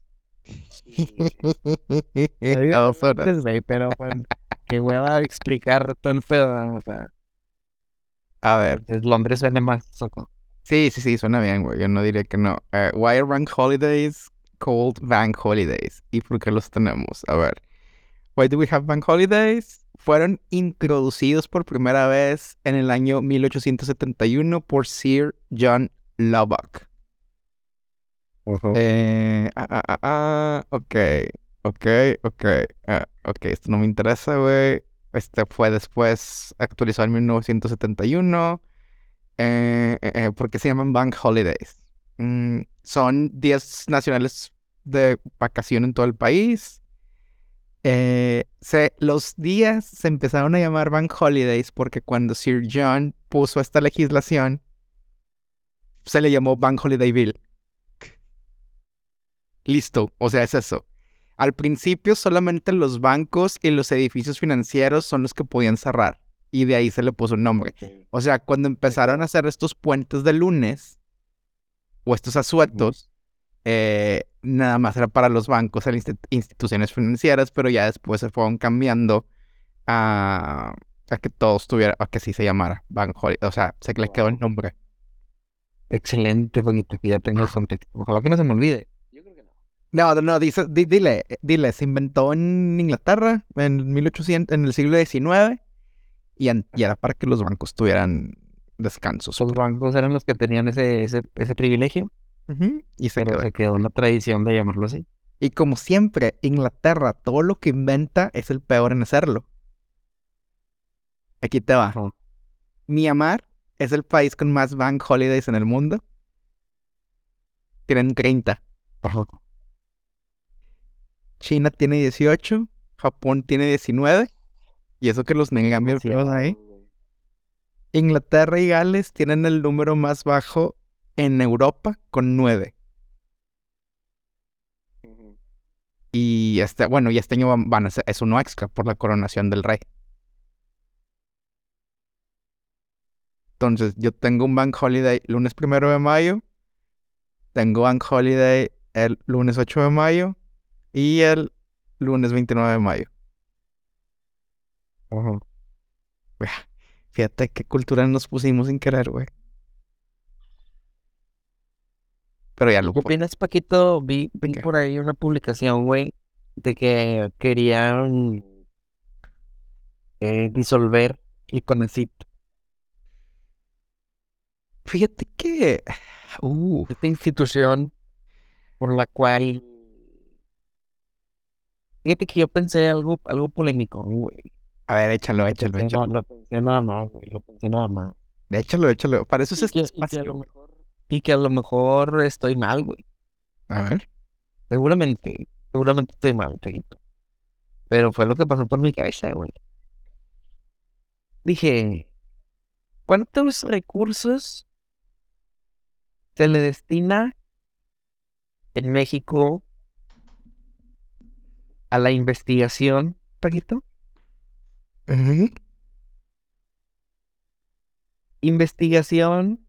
A dos horas. pero pues, que hueva explicar el pedo, o sea, A ver, Londres suena más soco. sí, sí, sí, suena bien, güey. Yo no diría que no. Eh, why are bank holidays called bank holidays? ¿Y por qué los tenemos? A ver. Why do we have bank holidays? Fueron introducidos por primera vez en el año 1871 por Sir John Lubbock. Eh, ah, ah, ah, ok, ok, ok, ah, ok, esto no me interesa, güey. Este fue después actualizado en 1971. Eh, eh, eh, ¿por qué se llaman Bank Holidays? Mm, son días nacionales de vacación en todo el país. Eh, se, los días se empezaron a llamar Bank Holidays porque cuando Sir John puso esta legislación, se le llamó Bank Holiday Bill. Listo, o sea, es eso. Al principio solamente los bancos y los edificios financieros son los que podían cerrar y de ahí se le puso un nombre. O sea, cuando empezaron a hacer estos puentes de lunes o estos asuetos, eh, nada más era para los bancos, las insti- instituciones financieras, pero ya después se fueron cambiando a, a que todos tuvieran, a que sí se llamara Bank Holiday. O sea, se le quedó el nombre. Excelente, poquito, que ya tengo el contexto. Ojalá que no se me olvide. Yo creo que no. No, no, no, dice, di- dile, dile, se inventó en Inglaterra en 1800, en el siglo XIX y, y era para que los bancos tuvieran descansos. Los bancos eran los que tenían ese, ese, ese privilegio, Y se pero quedó. se quedó una tradición de llamarlo así. Y como siempre, Inglaterra, todo lo que inventa es el peor en hacerlo. Aquí te va. Myanmar es el país con más bank holidays en el mundo. Tienen 30. Ajá. China tiene 18. Japón tiene 19. Y eso que los negan bien feos ahí. Inglaterra y Gales tienen el número más bajo en Europa con 9. Ujú. Y este, bueno, y este año van, van a ser, es uno extra por la coronación del rey. Entonces, yo tengo un bank holiday lunes primero de mayo. Tengo bank holiday el lunes 8 de mayo. Y el lunes 29 de mayo. Ajá. Fíjate qué cultura nos pusimos sin querer, güey. Pero ya lo ¿Qué opinas, Paquito? Vi, vi por ahí una publicación, güey, de que querían eh, disolver el CONACYT. Fíjate que. Uh, esta institución por la cual fíjate que yo pensé algo algo polémico güey a ver, échalo, lo échalo, échalo. no, lo pensé nada más güey lo pensé nada más Échalo, échalo. Para eso es este espacio. Y que a lo mejor estoy mal güey A ver. seguramente seguramente estoy mal Chaguito. pero fue lo que pasó por mi cabeza güey dije ¿cuántos recursos se le destina en México a la investigación, Paquito? Ujú. Investigación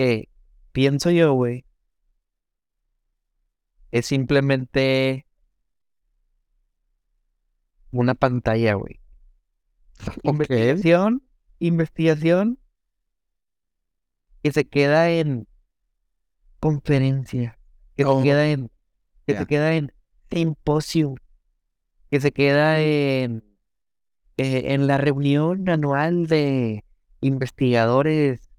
que pienso yo, güey, es simplemente una pantalla, güey. Investigación, investigación que se queda en conferencia, que Oh, se queda en, que se queda en simposio, que se queda en, eh, en la reunión anual de investigadores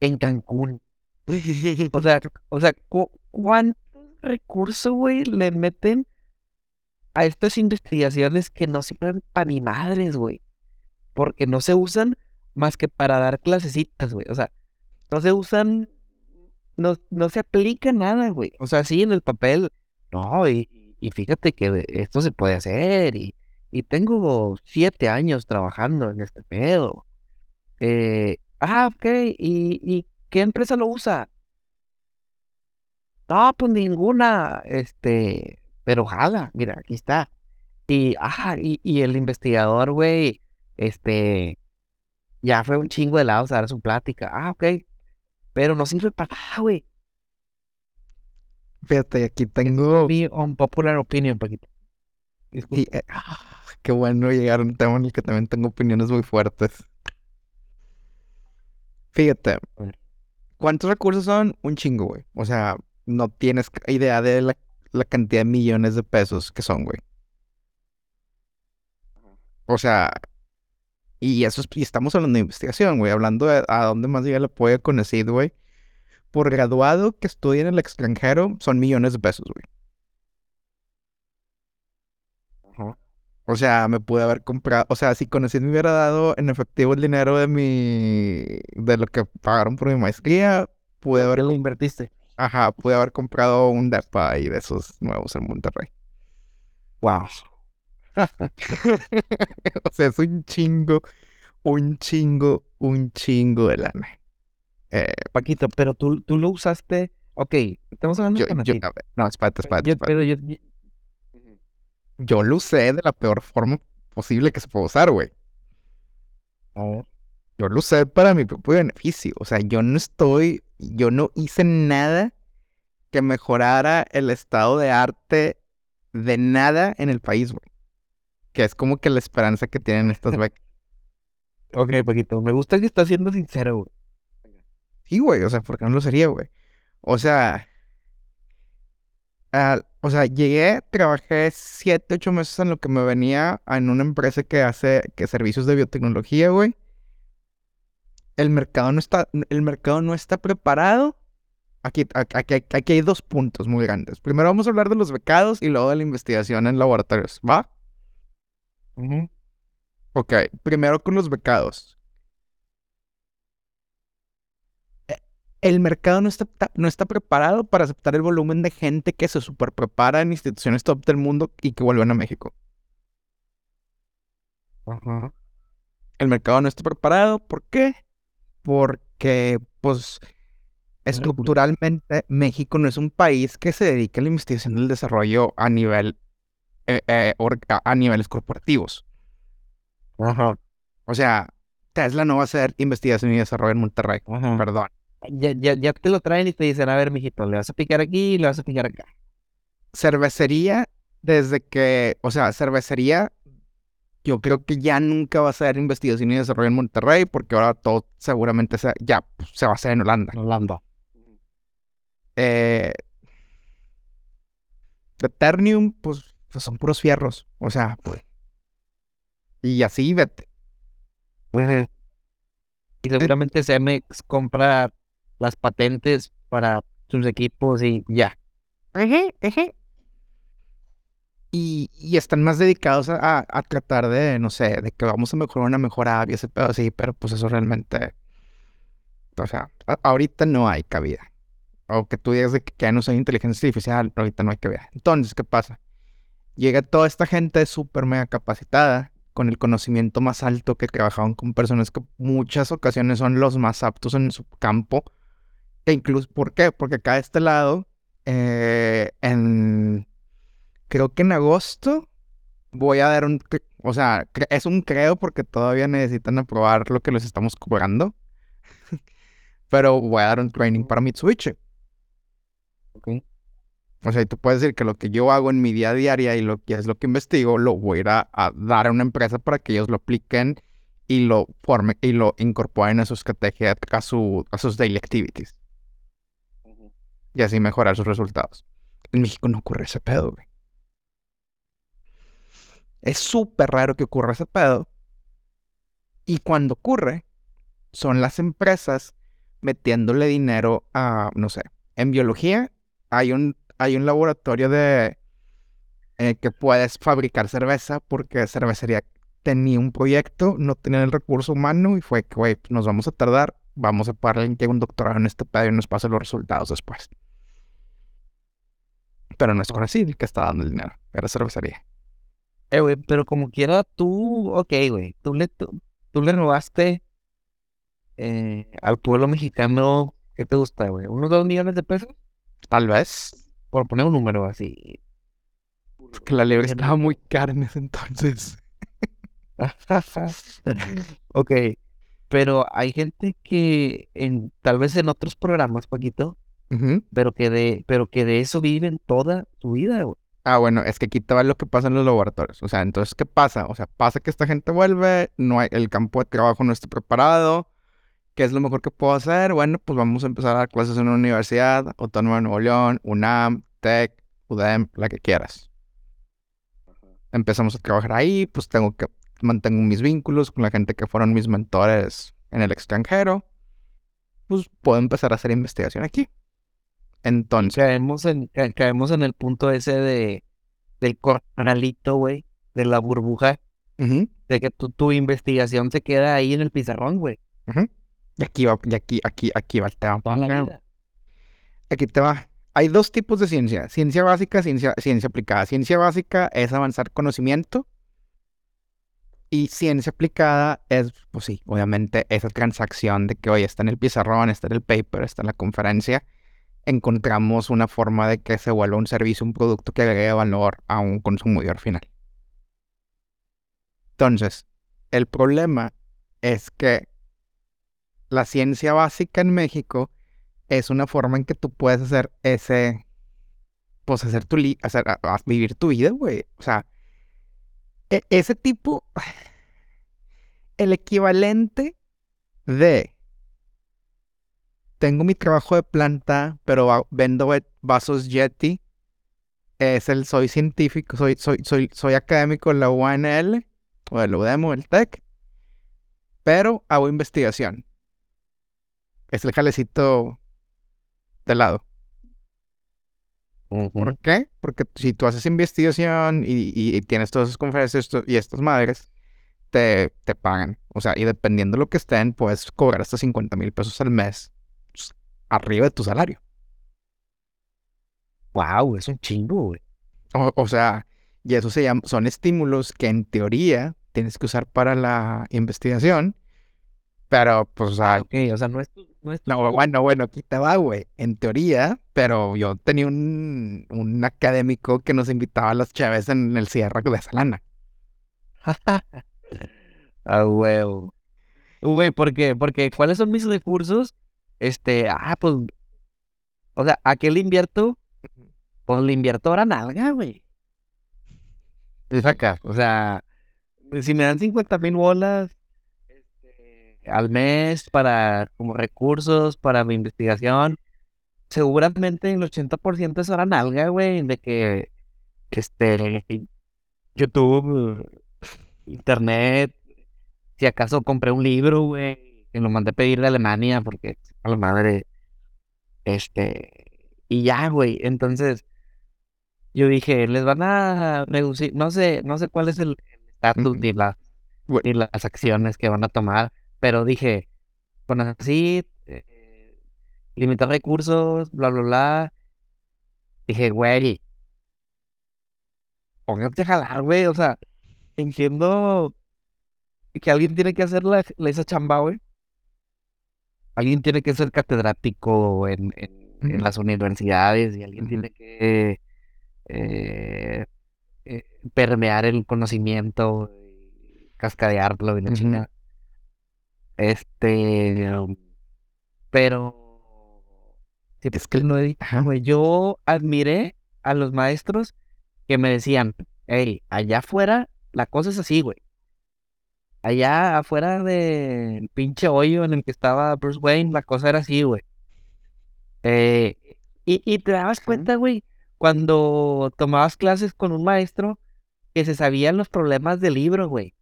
en Cancún. O sea, o sea, cu- ¿cuántos recursos, güey, le meten a estas investigaciones que no sirven para ni madres, güey? Porque no se usan más que para dar clasecitas, güey. O sea, no se usan, no, no se aplica nada, güey. O sea, sí en el papel, no, y, y fíjate que esto se puede hacer, y, y tengo siete años trabajando en este pedo. Eh, ah, ok, ¿y, y qué empresa lo usa? No, pues ninguna, este, pero jala, mira, aquí está. Y, ah, y, y el investigador, güey, este, ya fue un chingo de lados a dar su plática. Ah, ok, pero no sirve para nada, güey. Fíjate, aquí tengo... Mi unpopular opinion, Paquito. y, eh, ah, qué bueno llegar a un tema en el que también tengo opiniones muy fuertes. Fíjate. ¿cuántos recursos son? Un chingo, güey. O sea, no tienes idea de la, la cantidad de millones de pesos que son, güey. O sea, y eso es, y estamos hablando de investigación, güey, hablando de a dónde más llega el apoyo con CONACYT, güey. Por graduado que estudie en el extranjero, son millones de pesos, güey. Ajá. O sea, me pude haber comprado, o sea, si CONACYT me hubiera dado en efectivo el dinero de mi, de lo que pagaron por mi maestría, pude haber, ¿Qué lo invertiste? ajá, pude haber comprado un depa ahí de esos nuevos en Monterrey. Wow. O sea, es un chingo, un chingo, un chingo de lana. Eh, Paquito, pero tú, tú lo usaste. Ok, estamos hablando yo, de yo, no, espérate, espérate, Yo- pero yo, yo- lo usé de la peor forma posible que se puede usar, güey. Ver. Yo lo usé para mi propio beneficio. O sea, yo no estoy, yo no hice nada que mejorara el estado de arte de nada en el país, güey. Que es como que la esperanza que tienen estas becas. Ok, Paquito, me gusta que estás siendo sincero, güey. Sí, güey, o sea, ¿por qué no lo sería, güey? O sea, ah, o sea, llegué, trabajé siete, ocho meses en lo que me venía en una empresa que hace que servicios de biotecnología, güey. El mercado no está, el mercado no está preparado. Aquí, aquí, hay dos puntos muy grandes. Primero vamos a hablar de los becados y luego de la investigación en laboratorios, ¿va? Ujú. Ok, primero con los becados. El mercado no está, no está preparado para aceptar el volumen de gente que se super prepara en instituciones top del mundo y que vuelven a México. El mercado no está preparado. ¿Por qué? Porque, pues, estructuralmente México no es un país que se dedique a la investigación y el desarrollo a nivel, eh, eh, a- niveles corporativos. O sea, Tesla no va a hacer investigación y desarrollo en Monterrey. Perdón. Ya, ya, ya te lo traen y te dicen, a ver, mijito, le vas a picar aquí y le vas a picar acá. Cervecería, desde que, o sea, cervecería, yo creo que ya nunca va a ser investigación y desarrollo en Monterrey, porque ahora todo seguramente se, ya pues, se va a hacer en Holanda. Holanda. Eh, Eternium, pues, pues son puros fierros. O sea, pues. Y así, vete. Ujú. Y seguramente Cemex compra las patentes para sus equipos y ya. Y, y están más dedicados a, a- tratar de, no sé, de que vamos a mejorar una mejora y ese pedo así, pero pues eso realmente, o sea, a- ahorita no hay cabida. O que tú digas de que ya no soy inteligencia artificial, ahorita no hay cabida. Entonces, ¿qué pasa? Llega toda esta gente súper mega capacitada, con el conocimiento más alto, que trabajaban con personas que muchas ocasiones son los más aptos en su campo. E incluso, ¿por qué? Porque acá de este lado, eh, en, creo que en agosto voy a dar un, o sea, es un creo porque todavía necesitan aprobar lo que les estamos cobrando. Pero voy a dar un training para Mitsubishi. Ok. O sea, y tú puedes decir que lo que yo hago en mi día a diaria y lo que es lo que investigo, lo voy a ir a, a dar a una empresa para que ellos lo apliquen y lo formen y lo incorporen a sus estrategias, a, su, a sus daily activities. Y así mejorar sus resultados. En México no ocurre ese pedo, güey. Es súper raro que ocurra ese pedo. Y cuando ocurre, son las empresas metiéndole dinero a, no sé, en biología hay un, hay un laboratorio de eh, que puedes fabricar cerveza porque cervecería tenía un proyecto, no tenía el recurso humano y fue que, güey, nos vamos a tardar, vamos a pagar que un doctorado en este pedo y nos pase los resultados después. Pero no es con así el que está dando el dinero, era cervecería. Eh, güey, pero como quiera, tú, ok, güey, tú le, tú, tú le robaste eh, al pueblo mexicano, ¿qué te gusta, güey? ¿Unos dos millones de pesos? Tal vez, Por poner un número así. porque la liebre estaba muy cara en ese entonces. Ok, pero hay gente que en, tal vez en otros programas, Paquito, pero que de, pero que de eso viven toda su vida, güey. Ah, bueno, es que aquí te va lo que pasa en los laboratorios. O sea, entonces, ¿qué pasa? O sea, pasa que esta gente vuelve, no hay, el campo de trabajo no está preparado. ¿Qué es lo mejor que puedo hacer? Bueno, pues vamos a empezar a dar clases en una universidad, Autónoma de Nuevo León, UNAM, TEC, UDEM, la que quieras. Empezamos a trabajar ahí, pues tengo que mantengo mis vínculos con la gente que fueron mis mentores en el extranjero. Pues puedo empezar a hacer investigación aquí. Entonces, Caemos en, ca- caemos en el punto ese de, del corralito, güey, de la burbuja, de que tu, tu investigación se queda ahí en el pizarrón, güey. Y aquí va, y aquí, aquí, aquí va el tema. Aquí te va. Hay dos tipos de ciencia. Ciencia básica, ciencia, ciencia aplicada. Ciencia básica es avanzar conocimiento. Y ciencia aplicada es, pues sí, obviamente esa transacción de que, oye, está en el pizarrón, está en el paper, está en la conferencia. Encontramos una forma de que se vuelva un servicio, un producto que agregue valor a un consumidor final. Entonces, el problema es que la ciencia básica en México es una forma en que tú puedes hacer ese, pues hacer tu, li- hacer, vivir tu vida, güey. O sea, e- ese tipo, el equivalente de, tengo mi trabajo de planta, pero vendo ve- vasos Yeti, es el soy científico, soy, soy, soy, soy académico de la UNL, o del UDEM o del TEC, pero hago investigación. Es el jalecito de lado. ¿Por qué? Porque si tú haces investigación y, y- y tienes todas esas conferencias y estas madres, te, te pagan. O sea, y dependiendo de lo que estén, puedes cobrar hasta 50 mil pesos al mes pues, arriba de tu salario. Wow, es un chingo, güey. O, o sea, y eso se llama, son estímulos que en teoría tienes que usar para la investigación, pero pues, o sea, Ok, o sea, no es tu, no es tu- No, bueno, bueno, aquí te va, güey. En teoría, pero yo tenía un, un académico que nos invitaba a las chaves en el cierre de esa lana. Ah, huevo. Güey, ¿por qué? Porque ¿cuáles son mis recursos? Este, ah, pues, o sea, ¿a qué le invierto? Pues le invierto ahora nalga, güey. Es acá, o sea, si me dan 50 mil bolas al mes para, como recursos para mi investigación, seguramente el 80% es hora nalga, güey, de que, este, YouTube, internet, si acaso compré un libro, güey, que lo mandé a pedir de Alemania porque a la madre, este, y ya, güey, entonces yo dije, les van a reducir, no sé, no sé cuál es el estatus ni la- Bueno. ni las acciones que van a tomar, pero dije, bueno, así, eh, limitar recursos, bla, bla, bla, dije, güey, póngate a jalar, güey, o sea, entiendo que alguien tiene que hacer la, la- esa chamba, güey. Alguien tiene que ser catedrático en, en- las universidades y alguien tiene que eh, eh, permear el conocimiento, y cascadearlo y la chingada. Este, um, pero Es que, no ajá, güey, yo admiré a los maestros que me decían, hey, allá afuera la cosa es así, güey. Allá afuera del pinche hoyo en el que estaba Bruce Wayne, la cosa era así, güey. Eh, y, y te dabas cuenta, güey, cuando tomabas clases con un maestro que se sabían los problemas del libro, güey.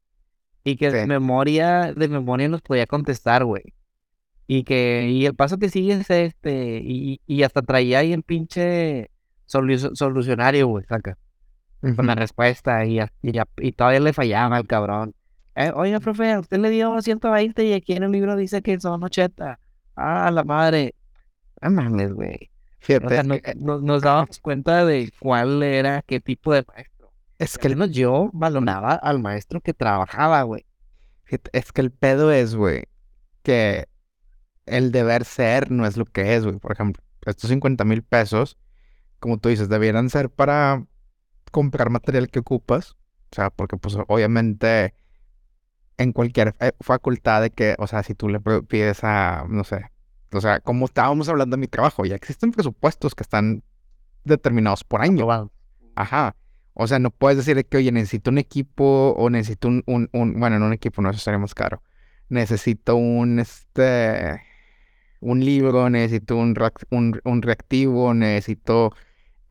Y que de memoria, de memoria nos podía contestar, güey. Y que, y el paso que sigue es este, y, y hasta traía ahí el pinche solu- solucionario, güey, saca, con la respuesta, y, y, y todavía le fallaba al cabrón. Eh, oiga, profe, usted le dio 120 y aquí en el libro dice que son 80. Ah, la madre. No mames, güey. O sea, es no- que, no- nos dábamos cuenta de cuál era, qué tipo de. Es que al menos yo balonaba al maestro que trabajaba, güey. es que el pedo es, güey, que el deber ser no es lo que es, güey. Por ejemplo, estos 50 mil pesos, como tú dices, debieran ser para comprar material que ocupas. O sea, porque pues obviamente en cualquier eh, facultad de que, o sea, si tú le pides a, no sé, O sea, como estábamos hablando de mi trabajo, ya existen presupuestos que están determinados por año. Ajá. O sea, no puedes decir que, oye, necesito un equipo o necesito un, un, un- bueno, no un equipo, no, eso sería más caro. Necesito un, este, un libro, necesito un, un, un reactivo, necesito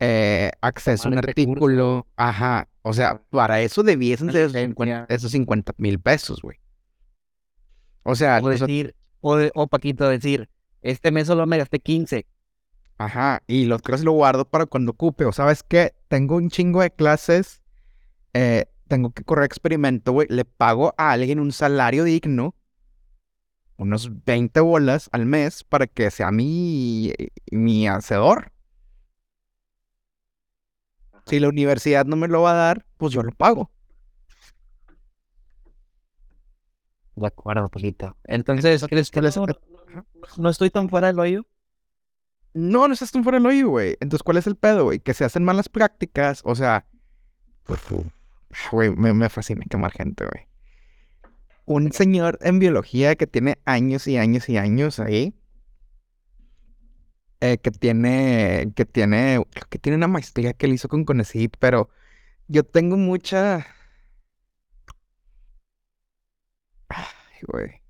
eh, acceso a un artículo. Ajá. O sea, para eso debiesen ser esos licencia. 50 esos 50 mil pesos, güey. O sea, O eso- decir, o, de- o Paquito decir, este mes solo me gasté 15. Ajá, y los creo lo guardo para cuando ocupe. O sabes qué, tengo un chingo de clases, eh, tengo que correr experimento, güey. Le pago a alguien un salario digno, unos 20 bolas al mes, para que sea mi, mi hacedor. Si la universidad no me lo va a dar, pues yo lo pago. De acuerdo, Paquito. Entonces, ¿crees que ¿cuál es- no, no estoy tan fuera del hoyo? No, no estás tan fuera del hoyo, güey. Entonces, ¿cuál es el pedo, güey? Que se hacen malas prácticas, o sea, güey, me, me fascina quemar gente, güey. Un señor en biología que tiene años y años y años ahí, eh, que tiene, que tiene, que tiene una maestría que él hizo con CONACYT, pero yo tengo mucha... Ay, güey.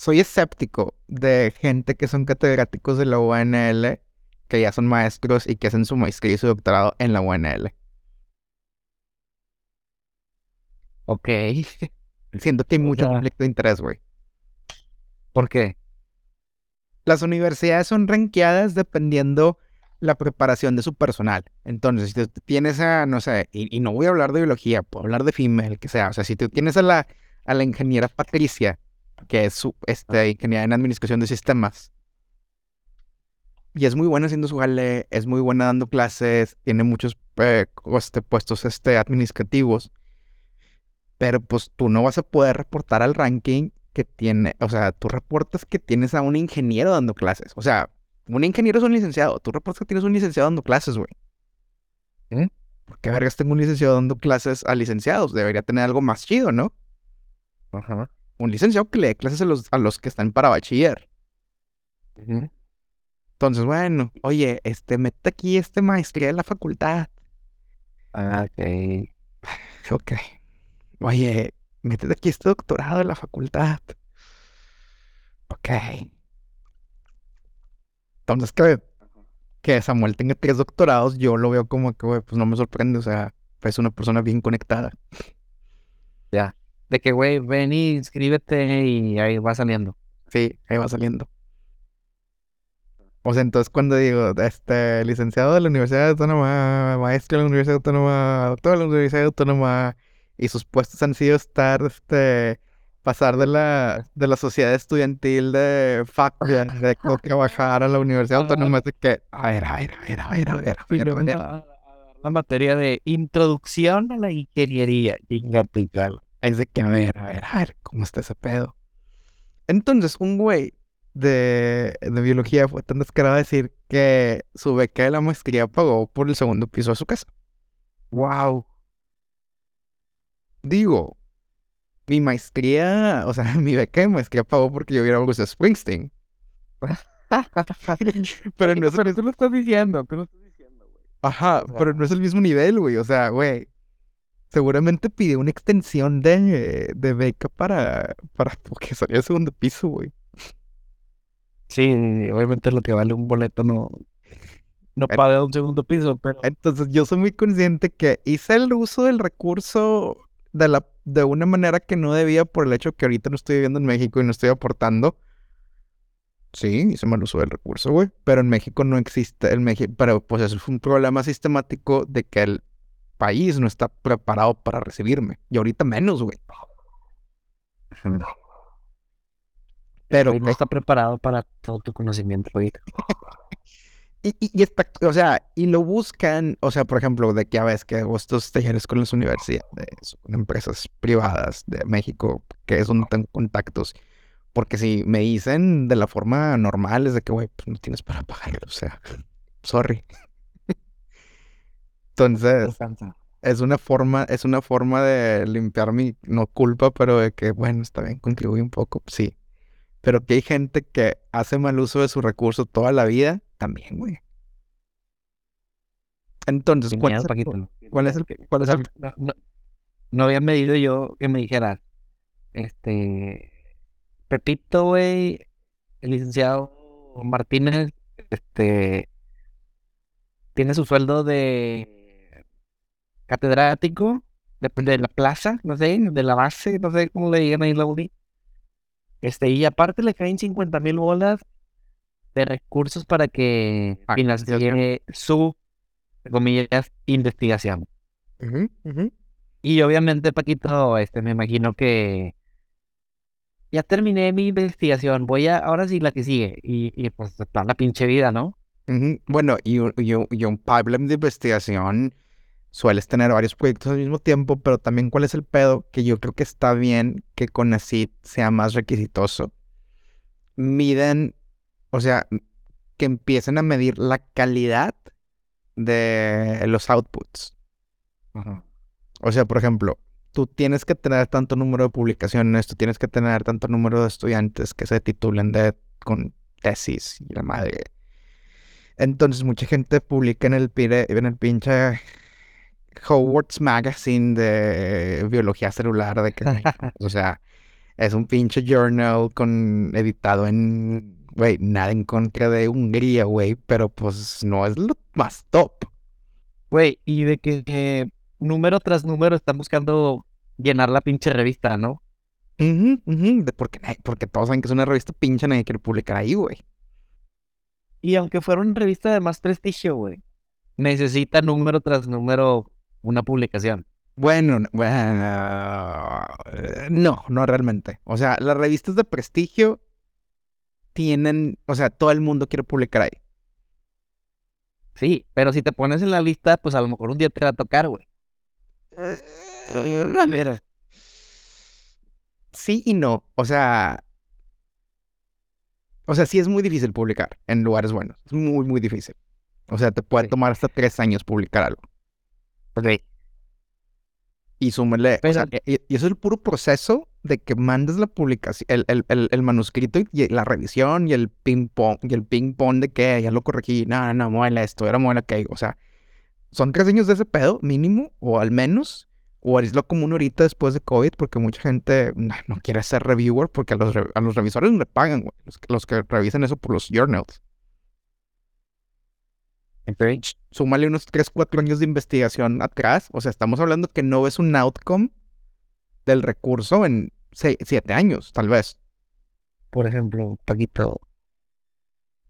Soy escéptico de gente que son catedráticos de la UNL, que ya son maestros y que hacen su maestría y su doctorado en la UNL. Ok. Siento que hay mucho sea- conflicto de interés, güey. ¿Por qué? Las universidades son ranqueadas dependiendo la preparación de su personal. Entonces, si tú tienes a, no sé, y, y no voy a hablar de biología, puedo hablar de female, que sea. O sea, si tú tienes a la, a la ingeniera Patricia, que es su este, ingeniera en administración de sistemas, y es muy buena haciendo su jale, es muy buena dando clases, tiene muchos eh, este, puestos este, administrativos, pero pues tú no vas a poder reportar al ranking que tiene, o sea, tú reportas que tienes a un ingeniero dando clases, o sea, un ingeniero es un licenciado, tú reportas que tienes un licenciado dando clases, güey. ¿Eh? ¿Por qué vergas tengo un licenciado dando clases a licenciados? Debería tener algo más chido, ¿no? Ajá. Un licenciado que le dé clases a los, a los que están para bachiller. Entonces, bueno, oye, este, mete aquí este maestría de la facultad. Ah, ok. Ok. Oye, métete aquí este doctorado de la facultad. Ok. Entonces, que, que Samuel tenga tres doctorados, yo lo veo como que, pues no me sorprende. O sea, es una persona bien conectada. De que, güey, ven y inscríbete y ahí va saliendo. Sí, ahí va saliendo. O sea, entonces cuando digo, este, licenciado de la Universidad Autónoma, maestro de la Universidad Autónoma, doctor de la Universidad Autónoma, y sus puestos han sido estar, este, pasar de la, de la sociedad estudiantil de faculty, de co- trabajar a la Universidad Autónoma, es de que, a ver, a ver, a ver, a ver, a ver, a Y ver, a ver. La materia de introducción a la ingeniería. Picalo. Es de que, a ver, a ver, a ver, ¿cómo está ese pedo? Entonces, un güey de, de biología fue tan descarado a decir que su beca de la maestría pagó por el segundo piso de su casa. Wow. Digo, mi maestría, o sea, mi beca de maestría pagó porque yo hubiera Bruce Springsteen. Pero no es el Pero tú lo estás diciendo, tú lo estás diciendo, güey. Ajá, O pero no es el mismo nivel, güey. O sea, güey. Seguramente pidió una extensión de, de beca para, para porque salió al segundo piso, güey. Sí, obviamente lo que vale un boleto no, no paga un segundo piso, pero Entonces yo soy muy consciente que hice el uso del recurso de, la, de una manera que no debía por el hecho que ahorita no estoy viviendo en México y no estoy aportando. Sí, hice mal uso del recurso, güey. Pero en México no existe el México. Pero pues eso fue un problema sistemático de que el país no está preparado para recibirme. Y ahorita menos, güey. Pero no está preparado para todo tu conocimiento ahorita. Y, y, y está- o sea, y lo buscan, o sea, por ejemplo, de que a veces que hago estos talleres con las universidades, con empresas privadas de México, que es donde tengo contactos, porque si me dicen de la forma normal, es de que, güey, pues no tienes para pagar, o sea, sorry. Entonces, es una forma, es una forma de limpiar mi, no culpa, pero de que, bueno, está bien, contribuye un poco, sí. Pero que hay gente que hace mal uso de su recurso toda la vida, también, güey. Entonces, ¿cuál es el, cuál es el, cuál es el- No, no- no había medido yo que me dijeras, este, Pepito, güey, el licenciado Martínez, este, tiene su sueldo de catedrático, depende de la plaza, no sé, de la base, no sé cómo le digan ahí la uni. Este, y aparte le caen 50 mil bolas de recursos para que Ah, financie su, comillas, investigación. Ujú. Y obviamente, Paquito, este, me imagino que ya terminé mi investigación, voy a, ahora sí la que sigue, y, y pues está la pinche vida, ¿no? Bueno, y, un- y un- y un pipeline de investigación sueles tener varios proyectos al mismo tiempo, pero también cuál es el pedo, que yo creo que está bien que CONACYT sea más requisitoso. Miden, o sea, que empiecen a medir la calidad de los outputs. O sea, por ejemplo, tú tienes que tener tanto número de publicaciones, tú tienes que tener tanto número de estudiantes que se titulen de, con tesis y la madre. Entonces, mucha gente publica en el, pire- en el pinche Hogwarts Magazine de biología celular, de que, o sea, es un pinche journal con editado en, güey, nada en contra de Hungría, güey, pero pues no es lo más top. Güey, y de que eh, número tras número están buscando llenar la pinche revista, ¿no? Ujú, de- porque, porque todos saben que es una revista pinche, nadie quiere publicar ahí, güey. Y aunque fuera una revista de más prestigio, güey, necesita número tras número una publicación. Bueno, bueno, eh, no, no realmente. O sea, las revistas de prestigio tienen, o sea, todo el mundo quiere publicar ahí. Sí, pero si te pones en la lista, pues a lo mejor un día te va a tocar, güey. Sí y no. O sea, o sea, sí es muy difícil publicar en lugares buenos. Es muy, muy difícil. O sea, te puede Sí. tomar hasta tres años publicar algo. Ok. Y súmele, o Pero- sea, y, y eso es el puro proceso de que mandes la publicación, el, el, el, el manuscrito y, y la revisión y el ping pong, y el ping pong de que ya lo corregí, no, no, no, muela esto, era muela que, o sea, son tres años de ese pedo, mínimo, o al menos, o es lo común ahorita después de COVID, porque mucha gente no, no quiere ser reviewer porque a los, a los revisores no le pagan, güey, los, los que revisan eso por los journals. Entonces, Súmale unos 3, 4 años de investigación atrás. O sea, estamos hablando que no ves un outcome del recurso en 7 años, tal vez. por ejemplo, Paquito,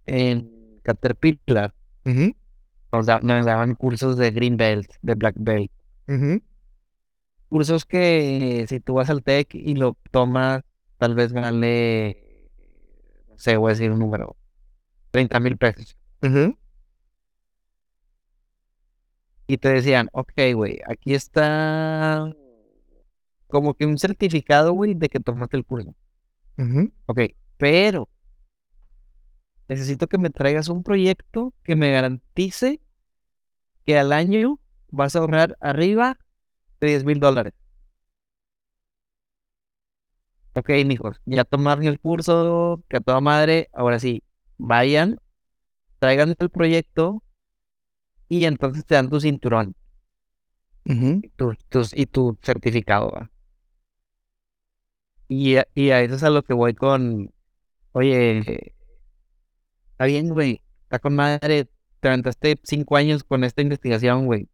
en Caterpillar nos, da- nos daban cursos de Green Belt, de Black Belt. Cursos que si tú vas al TEC y lo tomas, tal vez vale, no sé, voy a decir un número, 30 mil pesos. Y te decían, ok, güey, aquí está como que un certificado, güey, de que tomaste el curso. ujú. Ok, pero necesito que me traigas un proyecto que me garantice que al año vas a ahorrar arriba de 10 mil dólares. Ok, mijos, ya tomaron el curso, que a toda madre, ahora sí, vayan, traigan el proyecto y entonces te dan tu cinturón Ujú. y tu, tus- y tu certificado. ¿va? Y, a- y a eso es a lo que voy con, oye, está bien, güey, está con madre, te aventaste cinco años con esta investigación, güey,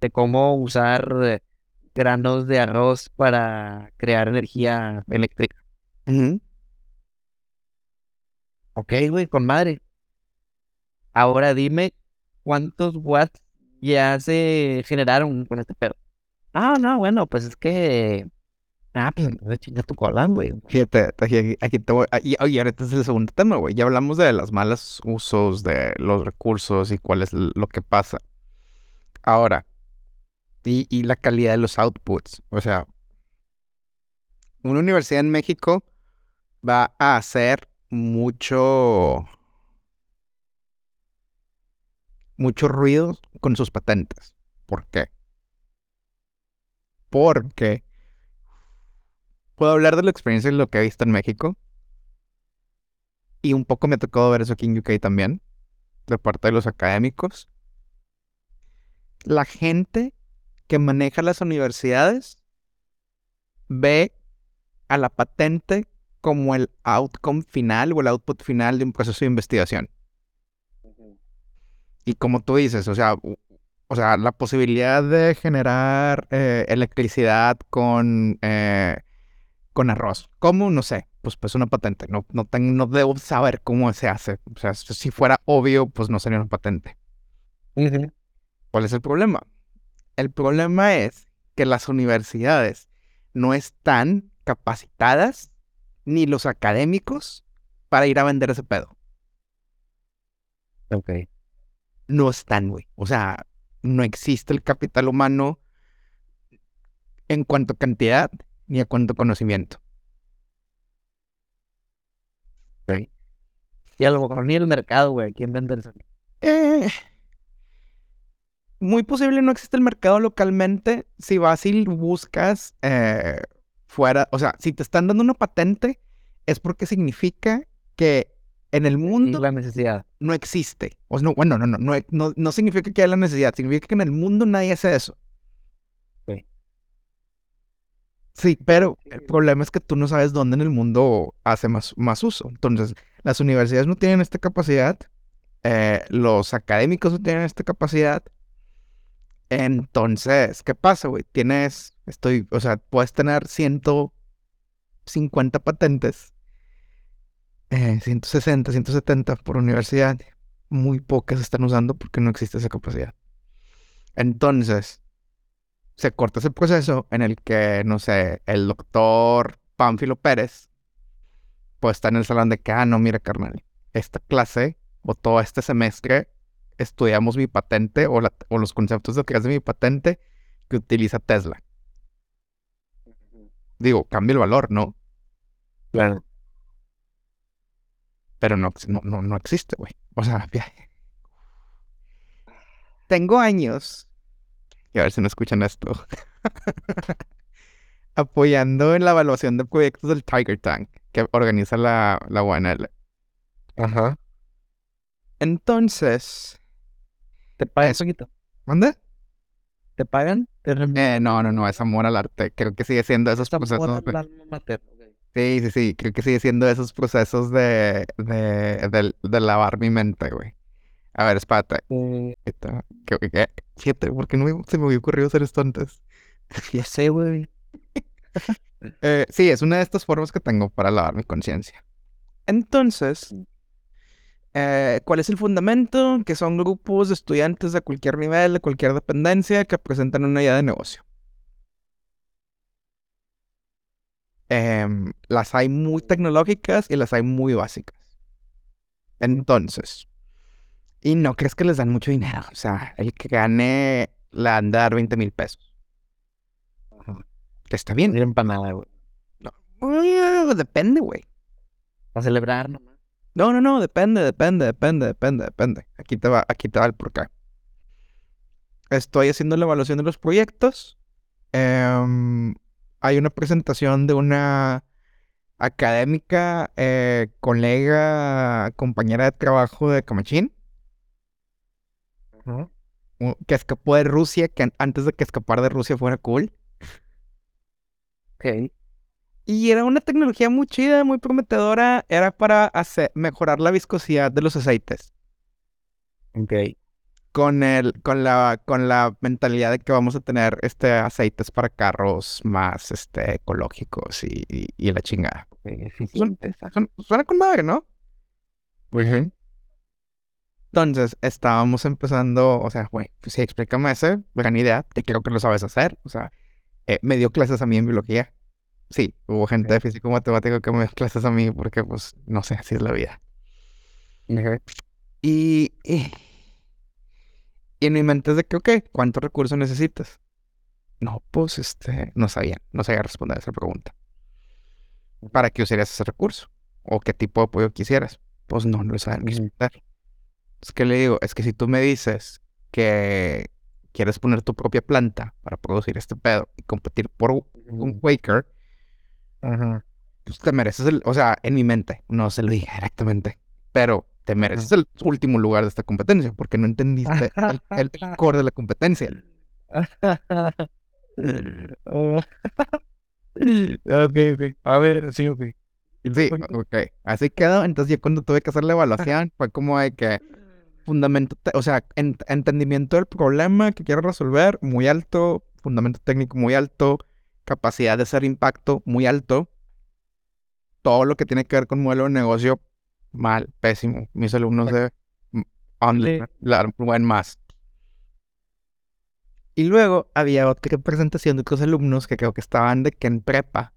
de cómo usar eh, granos de arroz para crear energía eléctrica. Ujú. Ok, güey, con madre. Ahora dime cuántos watts ya se generaron con este pedo. Ah, no, bueno, pues es que. Ah, pues entonces chinga tu cola, güey. Fíjate, aquí, aquí te voy. Y, oye, ahorita es el segundo tema, güey. Ya hablamos de los malos usos de los recursos y cuál es lo que pasa. Ahora, y, y la calidad de los outputs. O sea, una universidad en México va a hacer mucho, mucho ruido con sus patentes. ¿Por qué? Porque puedo hablar de la experiencia y lo que he visto en México. y un poco me ha tocado ver eso aquí en UK también, de parte de los académicos. La gente que maneja las universidades ve a la patente como el outcome final o el output final de un proceso de investigación. Y como tú dices, o sea, o sea, la posibilidad de generar eh, electricidad con, eh, con arroz. ¿Cómo? No sé. Pues, pues una patente. No, no, tengo, no debo saber cómo se hace. O sea, si fuera obvio, pues no sería una patente. ¿Cuál es el problema? El problema es que las universidades no están capacitadas ni los académicos para ir a vender ese pedo. Ok. No están, güey. O sea, no existe el capital humano en cuanto a cantidad ni a cuanto a conocimiento. Ok. Y a lo mejor ni el mercado, güey. ¿Quién vende eso? Eh, muy posible no existe el mercado localmente si vas y buscas eh, fuera, o sea, si te están dando una patente es porque significa que en el mundo la necesidad. no existe. O no, bueno, no, no, no, no, no significa que haya la necesidad, significa que en el mundo nadie hace eso. Sí. Sí, pero el problema es que tú no sabes dónde en el mundo hace más, más uso. Entonces, las universidades no tienen esta capacidad, eh, los académicos no tienen esta capacidad. Entonces, ¿qué pasa, güey? Tienes, estoy, o sea, puedes tener 150 patentes, eh, 160, 170 por universidad. Muy pocas están usando porque no existe esa capacidad. Entonces, se corta ese proceso en el que, no sé, el doctor Pánfilo Pérez, pues está en el salón de que, ah, no, mira, carnal, esta clase o todo este semestre estudiamos mi patente o, la- o los conceptos detrás de mi patente que utiliza Tesla. Digo, cambia el valor, ¿no? Claro. Pero no, no, no, no existe, güey. O sea, ya- tengo años, y a ver si no escuchan esto, apoyando en la evaluación de proyectos del Tiger Tank que organiza la, la UNL. Ajá. Entonces, ¿Te pagan poquito? ¿manda? ¿Te pagan? ¿Te Eh, no, no, no, es amor al arte. Creo que sigue siendo esos procesos. de- el alma mater? Sí, sí, sí, creo que sigue siendo esos procesos de, de, de, de lavar mi mente, güey. A ver, espérate. Eh, ¿qué- qué- Fíjate, ¿por qué no me- se me había ocurrido hacer esto antes? ya sé, güey. Eh, sí, es una de estas formas que tengo para lavar mi conciencia. Entonces, eh, ¿cuál es el fundamento? Que son grupos de estudiantes de cualquier nivel, de cualquier dependencia, que presentan una idea de negocio. Em, las hay muy tecnológicas y las hay muy básicas. Entonces, y no crees que les dan mucho dinero. O sea, el que gane le han de dar 20 mil pesos. Está No bien. sirven para nada, güey. Eh, Depende, güey. Para celebrar nomás. No, no, no, depende, depende, depende, depende, depende. Aquí te va, aquí te va el porqué. Estoy haciendo la evaluación de los proyectos. Em, hay una presentación de una académica, eh, colega, compañera de trabajo de Camachín, que escapó de Rusia, que an- antes de que escapar de Rusia fuera cool. Ok. Y era una tecnología muy chida, muy prometedora. Era para hacer, mejorar la viscosidad de los aceites. Ok. Con el, con la, con la mentalidad de que vamos a tener este aceites para carros más este, ecológicos y, y- y la chingada. Suena, suena con madre, ¿no? Entonces, estábamos empezando, o sea, güey, pues sí, explícame ese, gran idea, te creo que lo sabes hacer. O sea, eh, me dio clases a mí en biología. Sí, hubo gente de físico matemático que me dio clases a mí porque, pues, no sé, así es la vida. Y, y en mi mente es de que, ok, ¿cuántos recursos necesitas? No, pues, este, no sabía, no sabía responder a esa pregunta. ¿Para qué usarías ese recurso? ¿O qué tipo de apoyo quisieras? Pues no, no lo sabía responder. Es que le digo, es que si tú me dices que quieres poner tu propia planta para producir este pedo y competir por un Quaker, Ajá. pues te mereces el, o sea, en mi mente, no se lo dije directamente, pero te mereces el último lugar de esta competencia porque no entendiste el, el core de la competencia. Oh. ok, ok. A ver, sí, ok. Sí, ok. Así quedó. Entonces, ya cuando tuve que hacer la evaluación, fue como de que fundamento, o sea, en- entendimiento del problema que quiero resolver, muy alto, fundamento técnico muy alto, capacidad de hacer impacto muy alto. Todo lo que tiene que ver con modelo de negocio, mal, pésimo. Mis alumnos de on- Sí. la buen más. Y luego había otra presentación de otros alumnos que creo que estaban de que en prepa.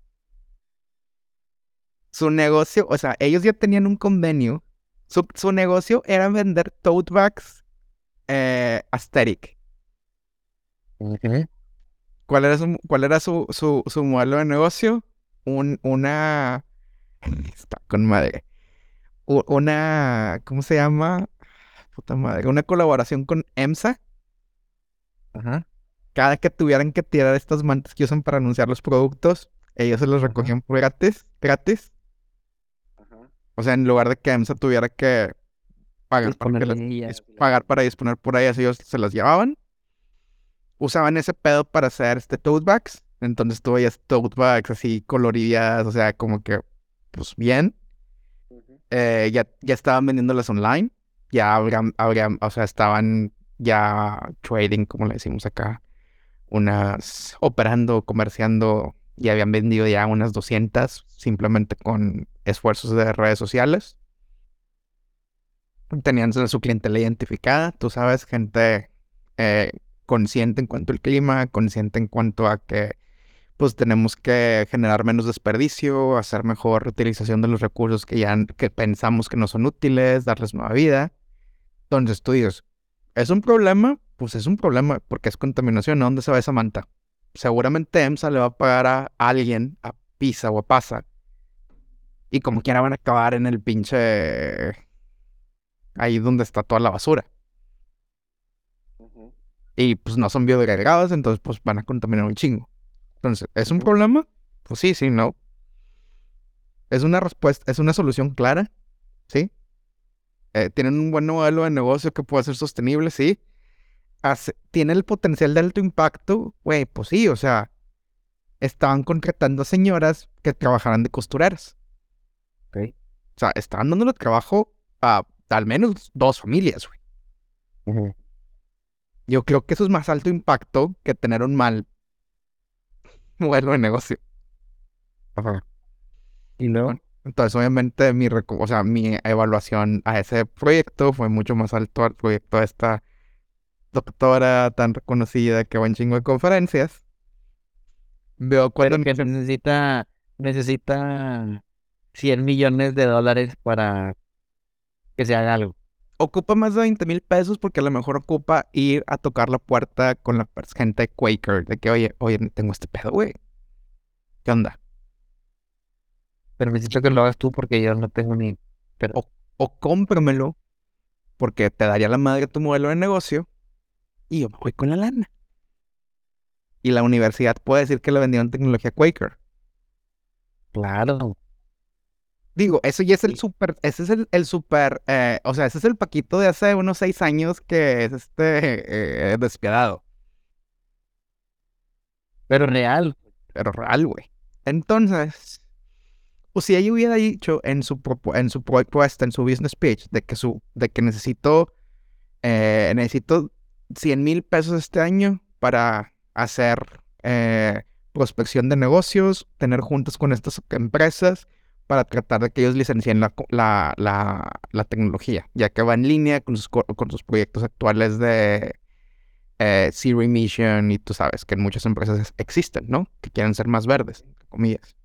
Su negocio, o sea, ellos ya tenían un convenio. Su, su negocio era vender tote bags eh, aesthetic. ¿Cuál era su, cuál era su, su, su modelo de negocio? Un, una... Está con madre. Una... ¿Cómo se llama? Puta madre. Una colaboración con EMSA. Ajá. Cada que tuvieran que tirar estas mantas que usan para anunciar los productos, ellos se los Ajá. recogían por gratis. Gratis. O sea, en lugar de que EMSA tuviera que pagar para, que las- ellas pagar para disponer por ellas, ellos se las llevaban. Usaban ese pedo para hacer este tote bags. Entonces tú veías tote bags así coloridas, o sea, como que, pues bien. Eh, ya, ya estaban vendiéndolas online. Ya habrían, habrían, o sea, estaban ya trading, como le decimos acá. Unas operando, comerciando. Y habían vendido ya unas 200 simplemente con esfuerzos de redes sociales. Tenían su clientela identificada, tú sabes, gente eh, consciente en cuanto al clima, consciente en cuanto a que pues tenemos que generar menos desperdicio, hacer mejor utilización de los recursos que ya que pensamos que no son útiles, darles nueva vida. Entonces dices, ¿es un problema? Pues es un problema porque es contaminación. ¿A dónde se va esa manta? Seguramente EMSA le va a pagar a alguien, a Pisa o a Pasa. Y como quiera van a acabar en el pinche... Ahí donde está toda la basura. Y pues no son biodegradables, entonces pues van a contaminar un chingo. Entonces, ¿es un problema? Pues sí, sí, no. Es una respuesta, es una solución clara, ¿sí? Eh, tienen un buen modelo de negocio que puede ser sostenible, sí. Hace- tiene el potencial de alto impacto, güey, pues sí, o sea, estaban contratando a señoras que trabajaran de costureras. Ok. O sea, estaban dándole trabajo a al menos dos familias, güey. Yo creo que eso es más alto impacto que tener un mal modelo de negocio. Ajá. Y luego, Entonces, obviamente, mi, o sea, mi evaluación a ese proyecto fue mucho más alto al proyecto de esta doctora tan reconocida que va en chingo de conferencias. Veo pero que necesita, necesita 100 millones de dólares para que se haga algo. Ocupa más de 20 mil pesos porque a lo mejor ocupa ir a tocar la puerta con la gente Quaker de que, oye, oye, tengo este pedo, güey. ¿Qué onda? Pero necesito que lo hagas tú porque yo no tengo ni... Pero, O cómpramelo porque te daría la madre tu modelo de negocio y yo me voy con la lana. Y la universidad puede decir que le vendieron tecnología Quaker. claro. Digo, eso ya es el Sí. super, ese es el, el super, eh, o sea, ese es el Paquito de hace unos seis años que es este eh, despiadado, Pero real. pero real, güey. Entonces, pues si ella hubiera dicho en su en su propuesta, en su business pitch, de que su, de que necesito, eh, necesito 100 mil pesos este año para hacer eh, prospección de negocios, tener juntas con estas empresas para tratar de que ellos licencien la, co- la, la, la tecnología, ya que va en línea con sus, co- con sus proyectos actuales de eh, Zero Emission y tú sabes que en muchas empresas es- existen, ¿no? Que quieren ser más verdes, entre comillas.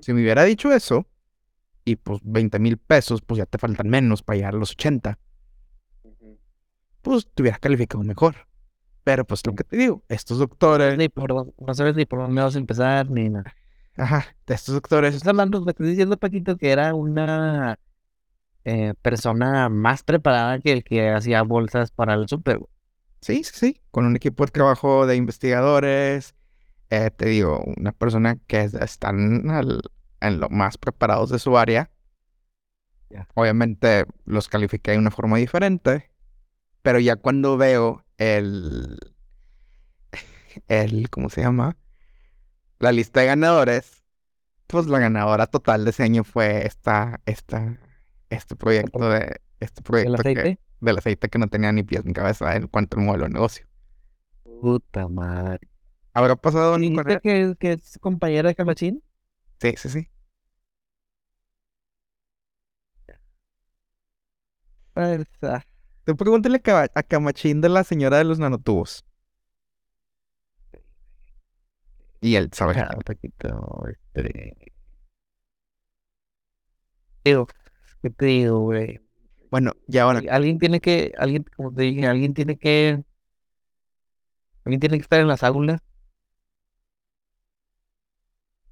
Si me hubiera dicho eso, y pues 20 mil pesos, pues ya te faltan menos para llegar a los 80, pues te hubiera calificado mejor. Pero pues lo que te digo, estos doctores, Ni por, dónde- no sabes ni por dónde vas a empezar ni nada. Ajá, estos doctores, Estás hablando, me estás diciendo, Paquito, que era una eh, persona más preparada que el que hacía bolsas para el súper. güey. sí, sí, sí, con un equipo de trabajo de investigadores, eh, te digo, una persona que es- están al, en lo más preparados de su área. Ya. Obviamente los califiqué de una forma diferente, pero ya cuando veo el, el, ¿cómo se llama? La lista de ganadores, pues la ganadora total de ese año fue esta, esta, este proyecto de, este ¿El proyecto que- aceite? del aceite que no tenía ni pies ni cabeza en cuanto al modelo de negocio. Puta madre. ¿Habrá pasado ni que, que es compañera de Camachín? Sí, sí, sí. Tú pregúntale a Camachín de la señora de los nanotubos. Y él sabe. ah, un poquito, este, Digo, ¿qué te digo, güey? Bueno, y ahora, Alguien tiene que, alguien, como te dije, alguien tiene que, alguien tiene que estar en las aulas.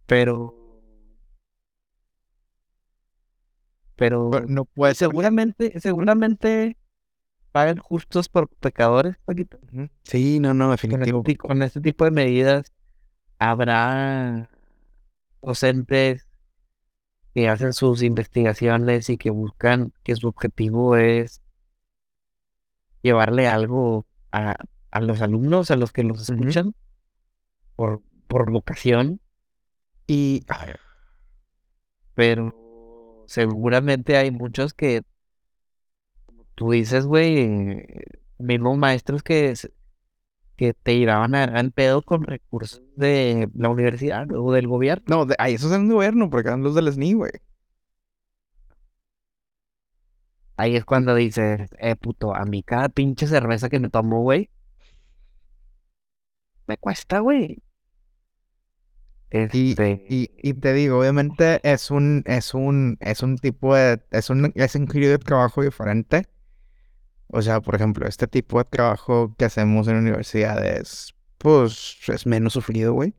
Pero, pero, no puede seguramente, seguramente pagan justos por pecadores, Paquito. Sí, no, no, Con este, definitivo. ti- con este tipo de medidas habrá docentes que hacen sus investigaciones y que buscan que su objetivo es llevarle algo a, a los alumnos, a los que los escuchan, por, por vocación, Y ay, pero seguramente hay muchos que, tú dices, güey, mismos maestros que, que te llevaban a gran pedo con recursos de la universidad o del gobierno. no, de, ay, esos eran de gobierno, porque eran los del SNI, güey. Ahí es cuando dices, eh, puto, a mí cada pinche cerveza que me tomo, güey, me cuesta, güey. Y, Este, y, y te digo, obviamente es un, es un, es un tipo de, es un, es un de trabajo diferente. O sea, por ejemplo, este tipo de trabajo que hacemos en universidades, pues es menos sufrido, güey.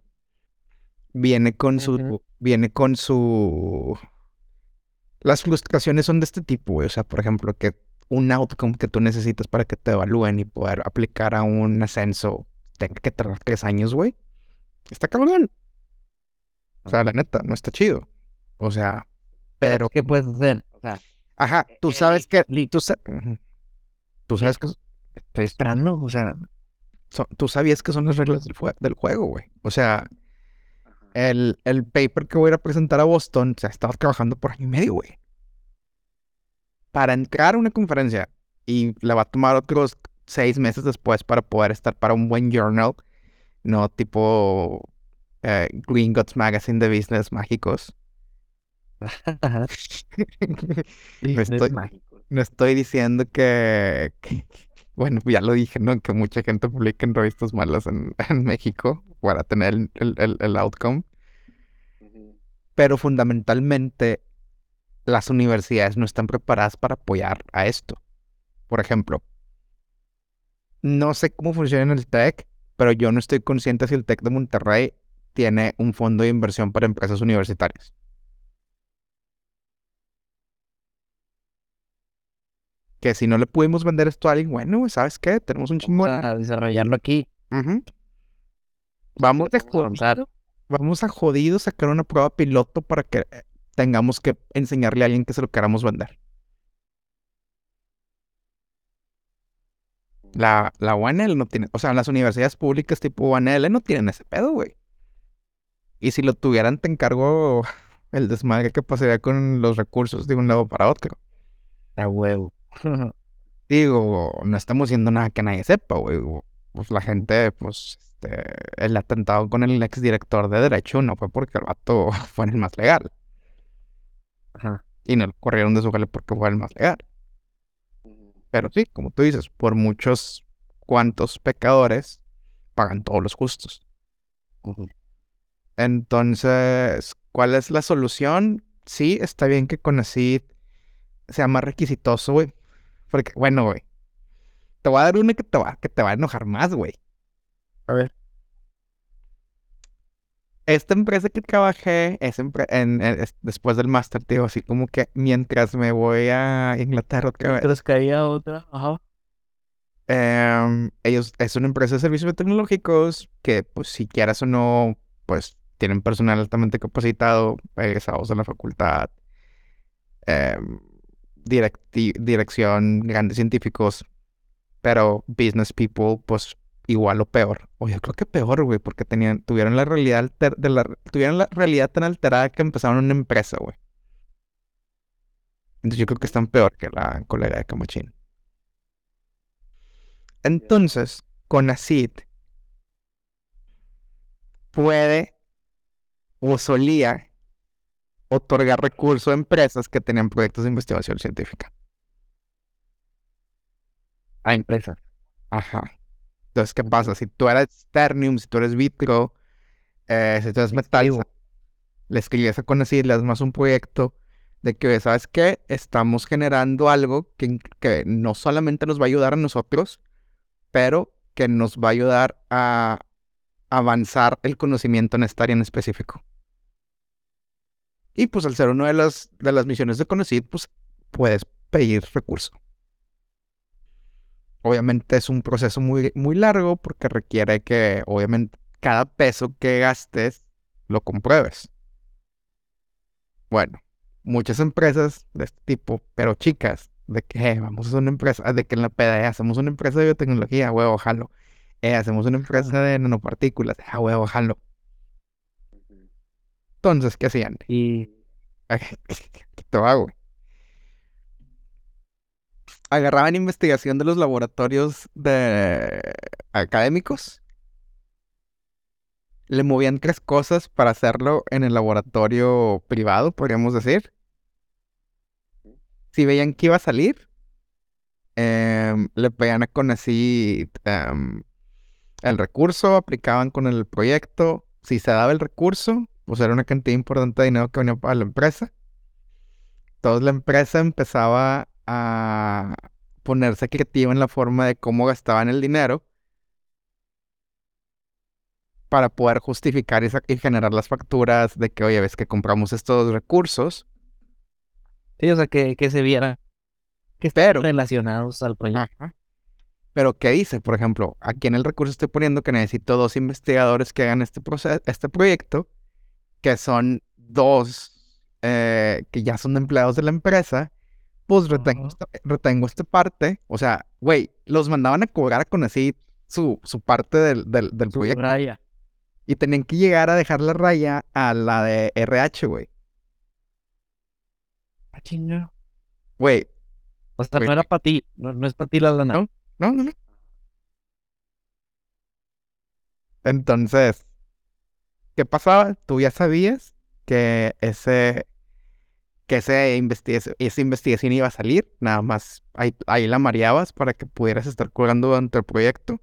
Viene con su, viene con su... Las frustraciones son de este tipo, güey. O sea, por ejemplo, que un outcome que tú necesitas para que te evalúen y poder aplicar a un ascenso tenga que tardar tres años, güey. Está cabrón. O sea, la neta, no está chido. O sea, pero... ¿qué puedes hacer? O sea, Ajá, tú eh, sabes que... Tú, sa-. Tú sabes que... estoy esperando, o sea, son- tú sabías que son las reglas del, del juego, güey. O sea, el, el paper que voy a ir a presentar a Boston, o sea, estaba trabajando por año y medio, güey. Para entrar a una conferencia y le va a tomar otros seis meses después para poder estar para un buen journal, no tipo eh, Green Gods Magazine de business mágicos. es estoy, mágico. No estoy diciendo que, que- bueno, ya lo dije, ¿no? Que mucha gente publica en revistas malas en, en México para tener el, el- el- el outcome. Pero fundamentalmente las universidades no están preparadas para apoyar a esto. Por ejemplo, no sé cómo funciona en el TEC, pero yo no estoy consciente si el TEC de Monterrey tiene un fondo de inversión para empresas universitarias. Que si no le pudimos vender esto a alguien, bueno, ¿sabes qué? Tenemos un chingo de... Vamos a desarrollarlo aquí. Vamos de avanzar. vamos a jodido sacar una prueba piloto para que eh, tengamos que enseñarle a alguien que se lo queramos vender. La, la UNL no tiene, o sea, las universidades públicas tipo UNL no tienen ese pedo, güey. Y si lo tuvieran, te encargo el desmadre que pasaría con los recursos de un lado para otro. A huevo. Digo, no estamos haciendo nada que nadie sepa, güey. Pues la gente, pues, este, el atentado con el exdirector de Derecho no fue porque el vato fue el más legal. Ajá. Y no lo corrieron de su jale porque fue el más legal. Pero sí, como tú dices, por muchos cuantos pecadores pagan todos los justos. Entonces, ¿cuál es la solución? Sí, está bien que Conacid sea más requisitoso, güey. Porque, bueno, güey. Te voy a dar una que te va, que te va a enojar más, güey. A ver. Esta empresa que trabajé es en- en- es- después del máster, tío, así como que mientras me voy a Inglaterra otra vez. Mientras caía otra. Ajá. Em, ellos es una empresa de servicios tecnológicos que, pues, si quieras o no, pues, tienen personal altamente capacitado, egresados de la facultad, em, dirección, grandes científicos, pero business people, pues igual o peor. O yo creo que peor, güey, porque tenían, tuvieron la realidad de la, tuvieron la realidad tan alterada que empezaron una empresa, güey. Entonces yo creo que están peor que la colega de Camachín. Entonces, con ACID puede o solía otorgar recursos a empresas que tenían proyectos de investigación científica. A empresas. Ajá. Entonces, ¿qué pasa? Si tú eres Ternium, si tú eres Vitro, eh, si tú eres Metal, le escribes a Conacid, le das más un proyecto de que, ¿sabes qué? Estamos generando algo que, que no solamente nos va a ayudar a nosotros, pero que nos va a ayudar a avanzar el conocimiento en esta área en específico. Y pues al ser una de las, de las misiones de Conocid, pues puedes pedir recurso. Obviamente es un proceso muy, muy largo porque requiere que, obviamente, cada peso que gastes lo compruebes. Bueno, muchas empresas de este tipo, pero chicas, de que eh, vamos a hacer una empresa, de que en la PDE hacemos una empresa de biotecnología, huevo, jalo. Eh, hacemos una empresa de nanopartículas, ah, huevo, jalo. Entonces, ¿qué hacían? Y... ¿Qué te hago? Agarraban investigación de los laboratorios de académicos. Le movían tres cosas para hacerlo en el laboratorio privado, podríamos decir. Si veían que iba a salir, em, le pedían con así em, el recurso, aplicaban con el proyecto. Si se daba el recurso, pues era una cantidad importante de dinero que venía para la empresa. Entonces la empresa empezaba a ponerse creativa en la forma de cómo gastaban el dinero para poder justificar y, generar las facturas de que, oye, ves que compramos estos recursos. Sí, o sea, que, que se viera que estén relacionados al proyecto. Pero, ¿qué dice? Por ejemplo, aquí en el recurso estoy poniendo que necesito dos investigadores que hagan este, este proyecto que son dos eh, que ya son empleados de la empresa, pues retengo, esta, retengo esta parte. O sea, güey, los mandaban a cobrar con así su, su parte del, del, del proyecto. Raya. Y tenían que llegar a dejar la raya a la de RH, güey. ¿A ah, chinga. Güey. O sea, no era para ti, no, no es para ti la lana. No, no, no, no. Entonces, ¿qué pasaba? Tú ya sabías que ese que ese esa investigación iba a salir, nada más ahí, ahí, la mareabas para que pudieras estar cobrando durante el proyecto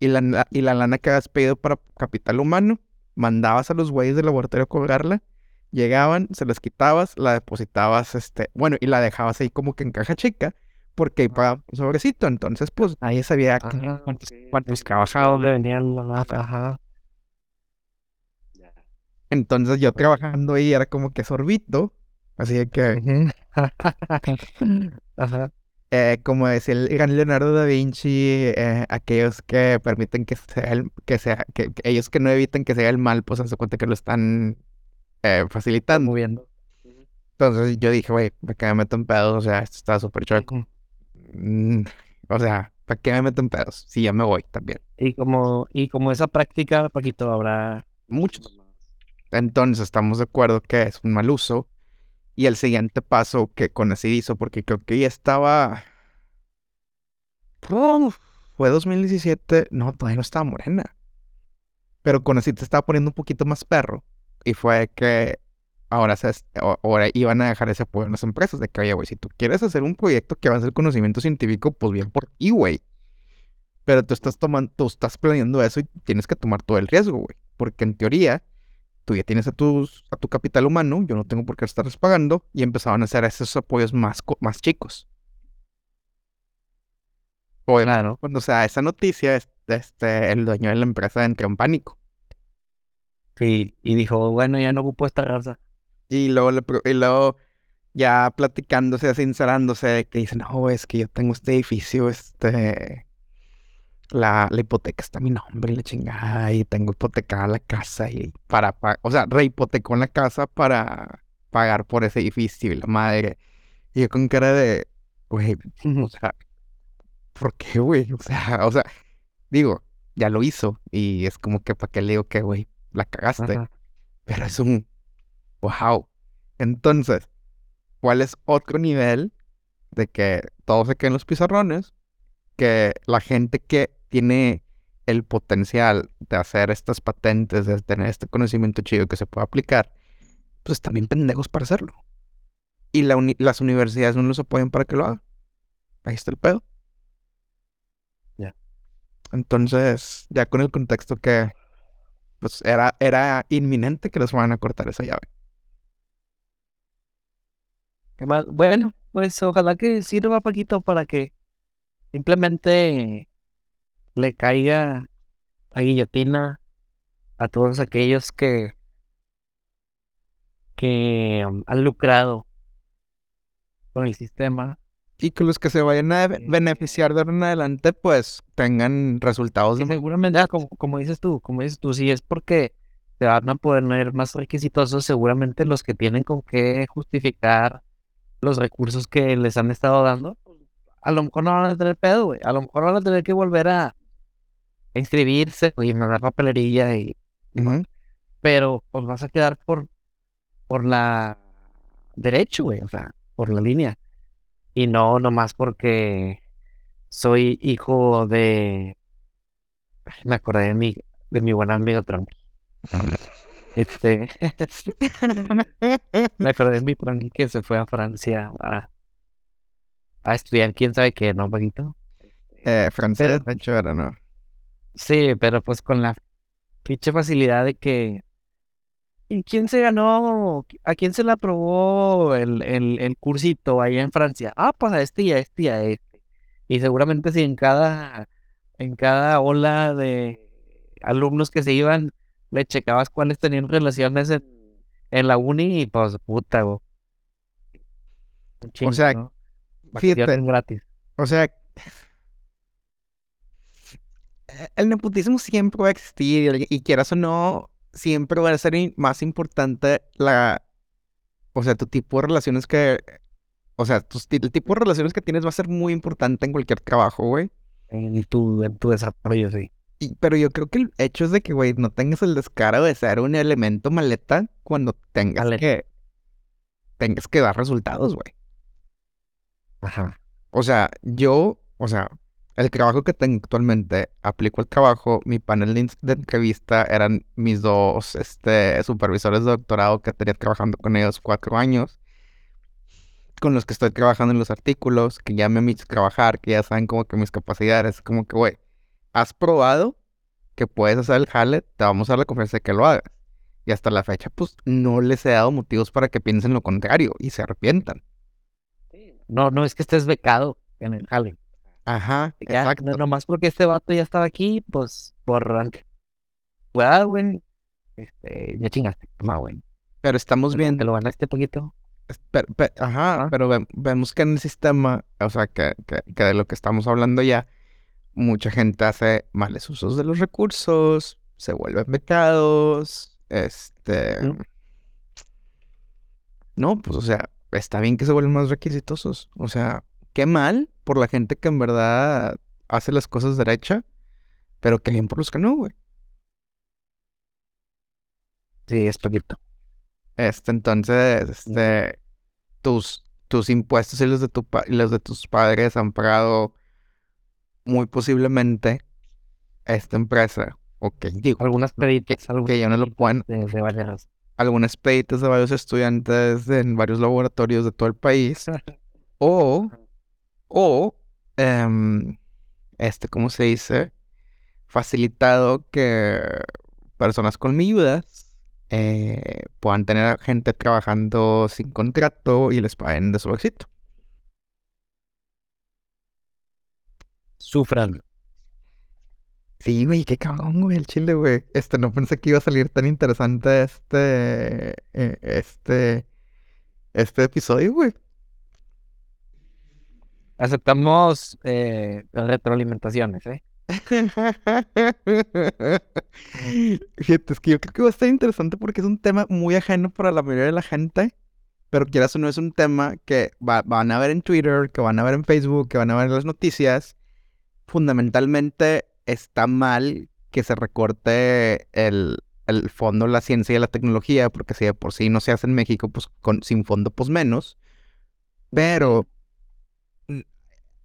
y la, y la lana que habías pedido para capital humano, mandabas a los güeyes del laboratorio a cobrarla, llegaban, se las quitabas, la depositabas, este, bueno, y la dejabas ahí como que en caja chica, porque ahí pagaba un sobrecito, entonces pues ahí sabía cuántos, cuántos trabajados le venían la ajá. Entonces yo trabajando ahí era como que sorbito, así que... Eh, como decía el gran Leonardo da Vinci, eh, aquellos que permiten que sea, el, que sea, que, ellos que no eviten que sea el mal, pues se cuenta que lo están eh, facilitando. Moviendo. Entonces yo dije, güey, ¿para qué me meto en pedos? O sea, esto está súper chueco. Mm, o sea, ¿para qué me meto en pedos? Sí, ya me voy también. Y como, y como esa práctica, Paquito, habrá muchos. Entonces estamos de acuerdo que es un mal uso. Y el siguiente paso que con hizo, porque creo que ya estaba. fue 2017. No, todavía no estaba morena. Pero con te estaba poniendo un poquito más perro. Y fue que ahora, se, ahora iban a dejar ese apoyo en las empresas. De que, oye, güey, si tú quieres hacer un proyecto que va a ser conocimiento científico, pues bien por ti, güey. Pero tú estás tomando, tú estás planeando eso y tienes que tomar todo el riesgo, güey. Porque en teoría, tú ya tienes a, tus, a tu capital humano, yo no tengo por qué estarles pagando, y empezaban a hacer esos apoyos más, más chicos. Claro. Cuando se da esa noticia, este, el dueño de la empresa entra en pánico. Sí, y dijo, bueno, ya no ocupo esta raza. Y luego, y luego ya platicándose, sincerándose, que dice, no, es que yo tengo este edificio, este, la, la hipoteca está a mi nombre y la chingada, y tengo hipotecada la casa y para, pa- o sea, rehipotecó la casa para pagar por ese edificio y la madre. Y yo con cara de, güey, o sea, ¿por qué, güey? O sea, o sea, digo, ya lo hizo y es como que para qué le digo que, güey, la cagaste. Ajá. Pero es un wow. Entonces, ¿cuál es otro nivel de que todo se quede en los pizarrones? Que la gente que tiene el potencial de hacer estas patentes, de tener este conocimiento chido que se puede aplicar, pues también pendejos para hacerlo. Y la uni- las universidades no los apoyan para que lo hagan. Ahí está el pedo. Ya. Entonces, ya con el contexto que pues era, era inminente que les van a cortar esa llave. ¿Qué más? Bueno, pues ojalá que sirva Paquito para que simplemente le caiga la guillotina a todos aquellos que que um, han lucrado con el sistema. Y que los que se vayan a Sí. beneficiar de ahora en adelante, pues tengan resultados Y seguramente, ah, como, como dices tú, como dices tú, si es porque se van a poner más requisitosos, seguramente los que tienen con qué justificar los recursos que les han estado dando, a lo mejor no van a tener pedo, güey. A lo mejor van a tener que volver a inscribirse y mandar papelería y pero pues vas a quedar por por la derecho, güey, o sea, por la línea. Y no nomás porque soy hijo de me acordé de mi de mi buen amigo Trump. Este me acordé de mi Trump que se fue a Francia a, a estudiar quién sabe qué, ¿no, Paquito? Eh, francés, Pero- ¿no? Sí, pero pues con la pinche facilidad de que ¿Y quién se ganó? ¿A quién se le aprobó el, el, el cursito allá en Francia? Ah, pues a este y a este y a este. Y seguramente si en cada, en cada ola de alumnos que se iban, le checabas cuáles tenían relaciones en, en la uni y pues puta, güey. Un chingo, sea, ¿no? Fíjate. Gratis. O sea, el nepotismo siempre va a existir y, quieras o no, siempre va a ser más importante la, o sea, tu tipo de relaciones que, o sea, tus el tipo de relaciones que tienes va a ser muy importante en cualquier trabajo, güey. En tu, en tu desarrollo, sí. Y- pero yo creo que el hecho es de que, güey, no tengas el descaro de ser un elemento maleta cuando tengas Maleta. que, tengas que dar resultados, güey. Ajá. O sea, yo, o sea, el trabajo que tengo actualmente, aplico el trabajo, mi panel de, entrevista eran mis dos, este, supervisores de doctorado que tenía trabajando con ellos cuatro años, con los que estoy trabajando en los artículos, que ya me han visto trabajar, que ya saben como que mis capacidades, como que, güey, has probado que puedes hacer el jale, te vamos a dar la confianza de que lo hagas. Y hasta la fecha, pues, no les he dado motivos para que piensen lo contrario y se arrepientan. No, no es que estés becado en el jale. Ajá, Ya, exacto. no- nomás porque este vato ya estaba aquí, pues por Pues, güey, este, ya chingaste, no, güey. Pero estamos Te viendo, lo ganaste poquito. pe- pe- ajá, Ah. pero ve- vemos que en el sistema, o sea, que, que, que de lo que estamos hablando ya, mucha gente hace males usos de los recursos, se vuelven becados, este... Mm. No, pues, o sea, está bien que se vuelvan más requisitosos. O sea, qué mal por la gente que en verdad hace las cosas derecha, pero qué bien por los que no, güey. Sí, es poquito. Este, entonces, este, tus, tus impuestos y los de tu pa- y los de tus padres han pagado muy posiblemente esta empresa. Ok, digo, Algunas algunas que ya no lo pueden, de, de varias. Algunas peditas de varios estudiantes en varios laboratorios de todo el país. O, o, em, este, ¿cómo se dice? Facilitado que personas con viudas eh, puedan tener a gente trabajando sin contrato y les paguen de su éxito. Sufran. Sí, güey, qué cabrón, güey, el chile, güey. Este, no pensé que iba a salir tan interesante este, eh, este, este episodio, güey. Aceptamos eh, retroalimentaciones, ¿eh? Fíjate, es que yo creo que va a estar interesante porque es un tema muy ajeno para la mayoría de la gente, pero quieras o no es un tema que va- van a ver en Twitter, que van a ver en Facebook, que van a ver en las noticias. Fundamentalmente está mal que se recorte el, el fondo, la ciencia y la tecnología, porque si de por sí no se hace en México, pues con, sin fondo, pues menos. Pero mm,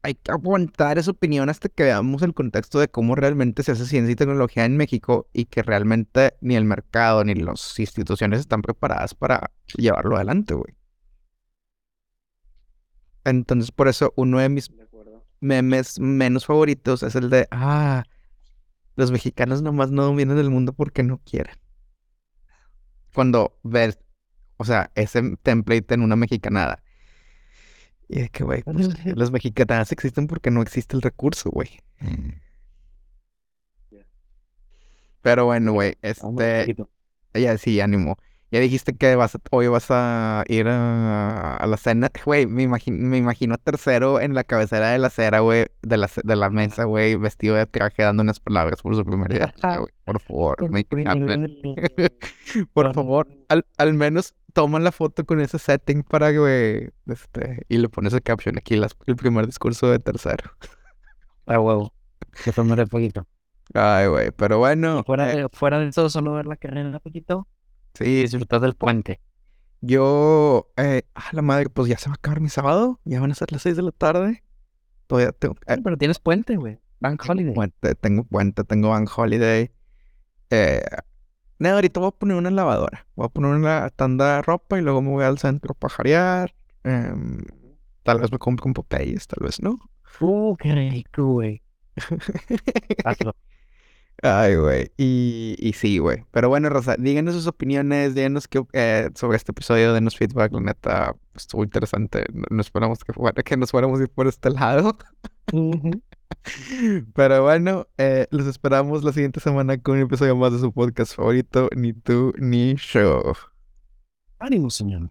hay que aguantar esa opinión hasta que veamos el contexto de cómo realmente se hace ciencia y tecnología en México y que realmente ni el mercado ni las instituciones están preparadas para llevarlo adelante, güey. Entonces, por eso uno de mis De. Memes menos favoritos es el de, ah, los mexicanos nomás no dominan el mundo porque no quieren. Cuando ves, o sea, ese template en una mexicanada. Y de que, güey, pues, las mexicanadas existen porque no existe el recurso, güey. Ya. Pero bueno, güey, este, ya sí, ánimo. Ya dijiste que vas a- hoy vas a ir a, a la cena. Güey, me imagino, me imagino a tercero en la cabecera de la acera, güey, de la, de la mesa, güey, vestido de traje dando unas palabras por su primer día. Ah, güey, por favor, make it happen. Por favor, al, al menos toma la foto con ese setting para, güey, este, y le pones el caption aquí, las- el primer discurso de tercero. A huevo. Que tomaré poquito. Ay, güey, pero bueno, Fuera, eh, de, fuera de eso, solo ver la carrera un poquito sí, disfrutar del puente. yo, eh, a la madre, pues ya se va a acabar mi sábado, ya van a ser las 6 de la tarde. Todavía tengo, eh, Pero tienes puente, güey. Bank Holiday. puente, tengo puente, tengo Bank Holiday. Eh, no, ahorita voy a poner una lavadora, voy a poner una tanda de ropa y luego me voy al centro a pajarear. em, tal vez me compro un Popeyes, tal vez no. Uh, qué rico, güey. Hazlo. Ay, güey. Y, y sí, güey. Pero bueno, Rosa, díganos sus opiniones, díganos qué, eh, sobre este episodio, denos feedback, la neta, estuvo interesante. No, esperamos que, fuera, que nos fuéramos a ir por este lado. Pero bueno, eh, los esperamos la siguiente semana con un episodio más de su podcast favorito, Ni tú ni yo. Ánimo, señor.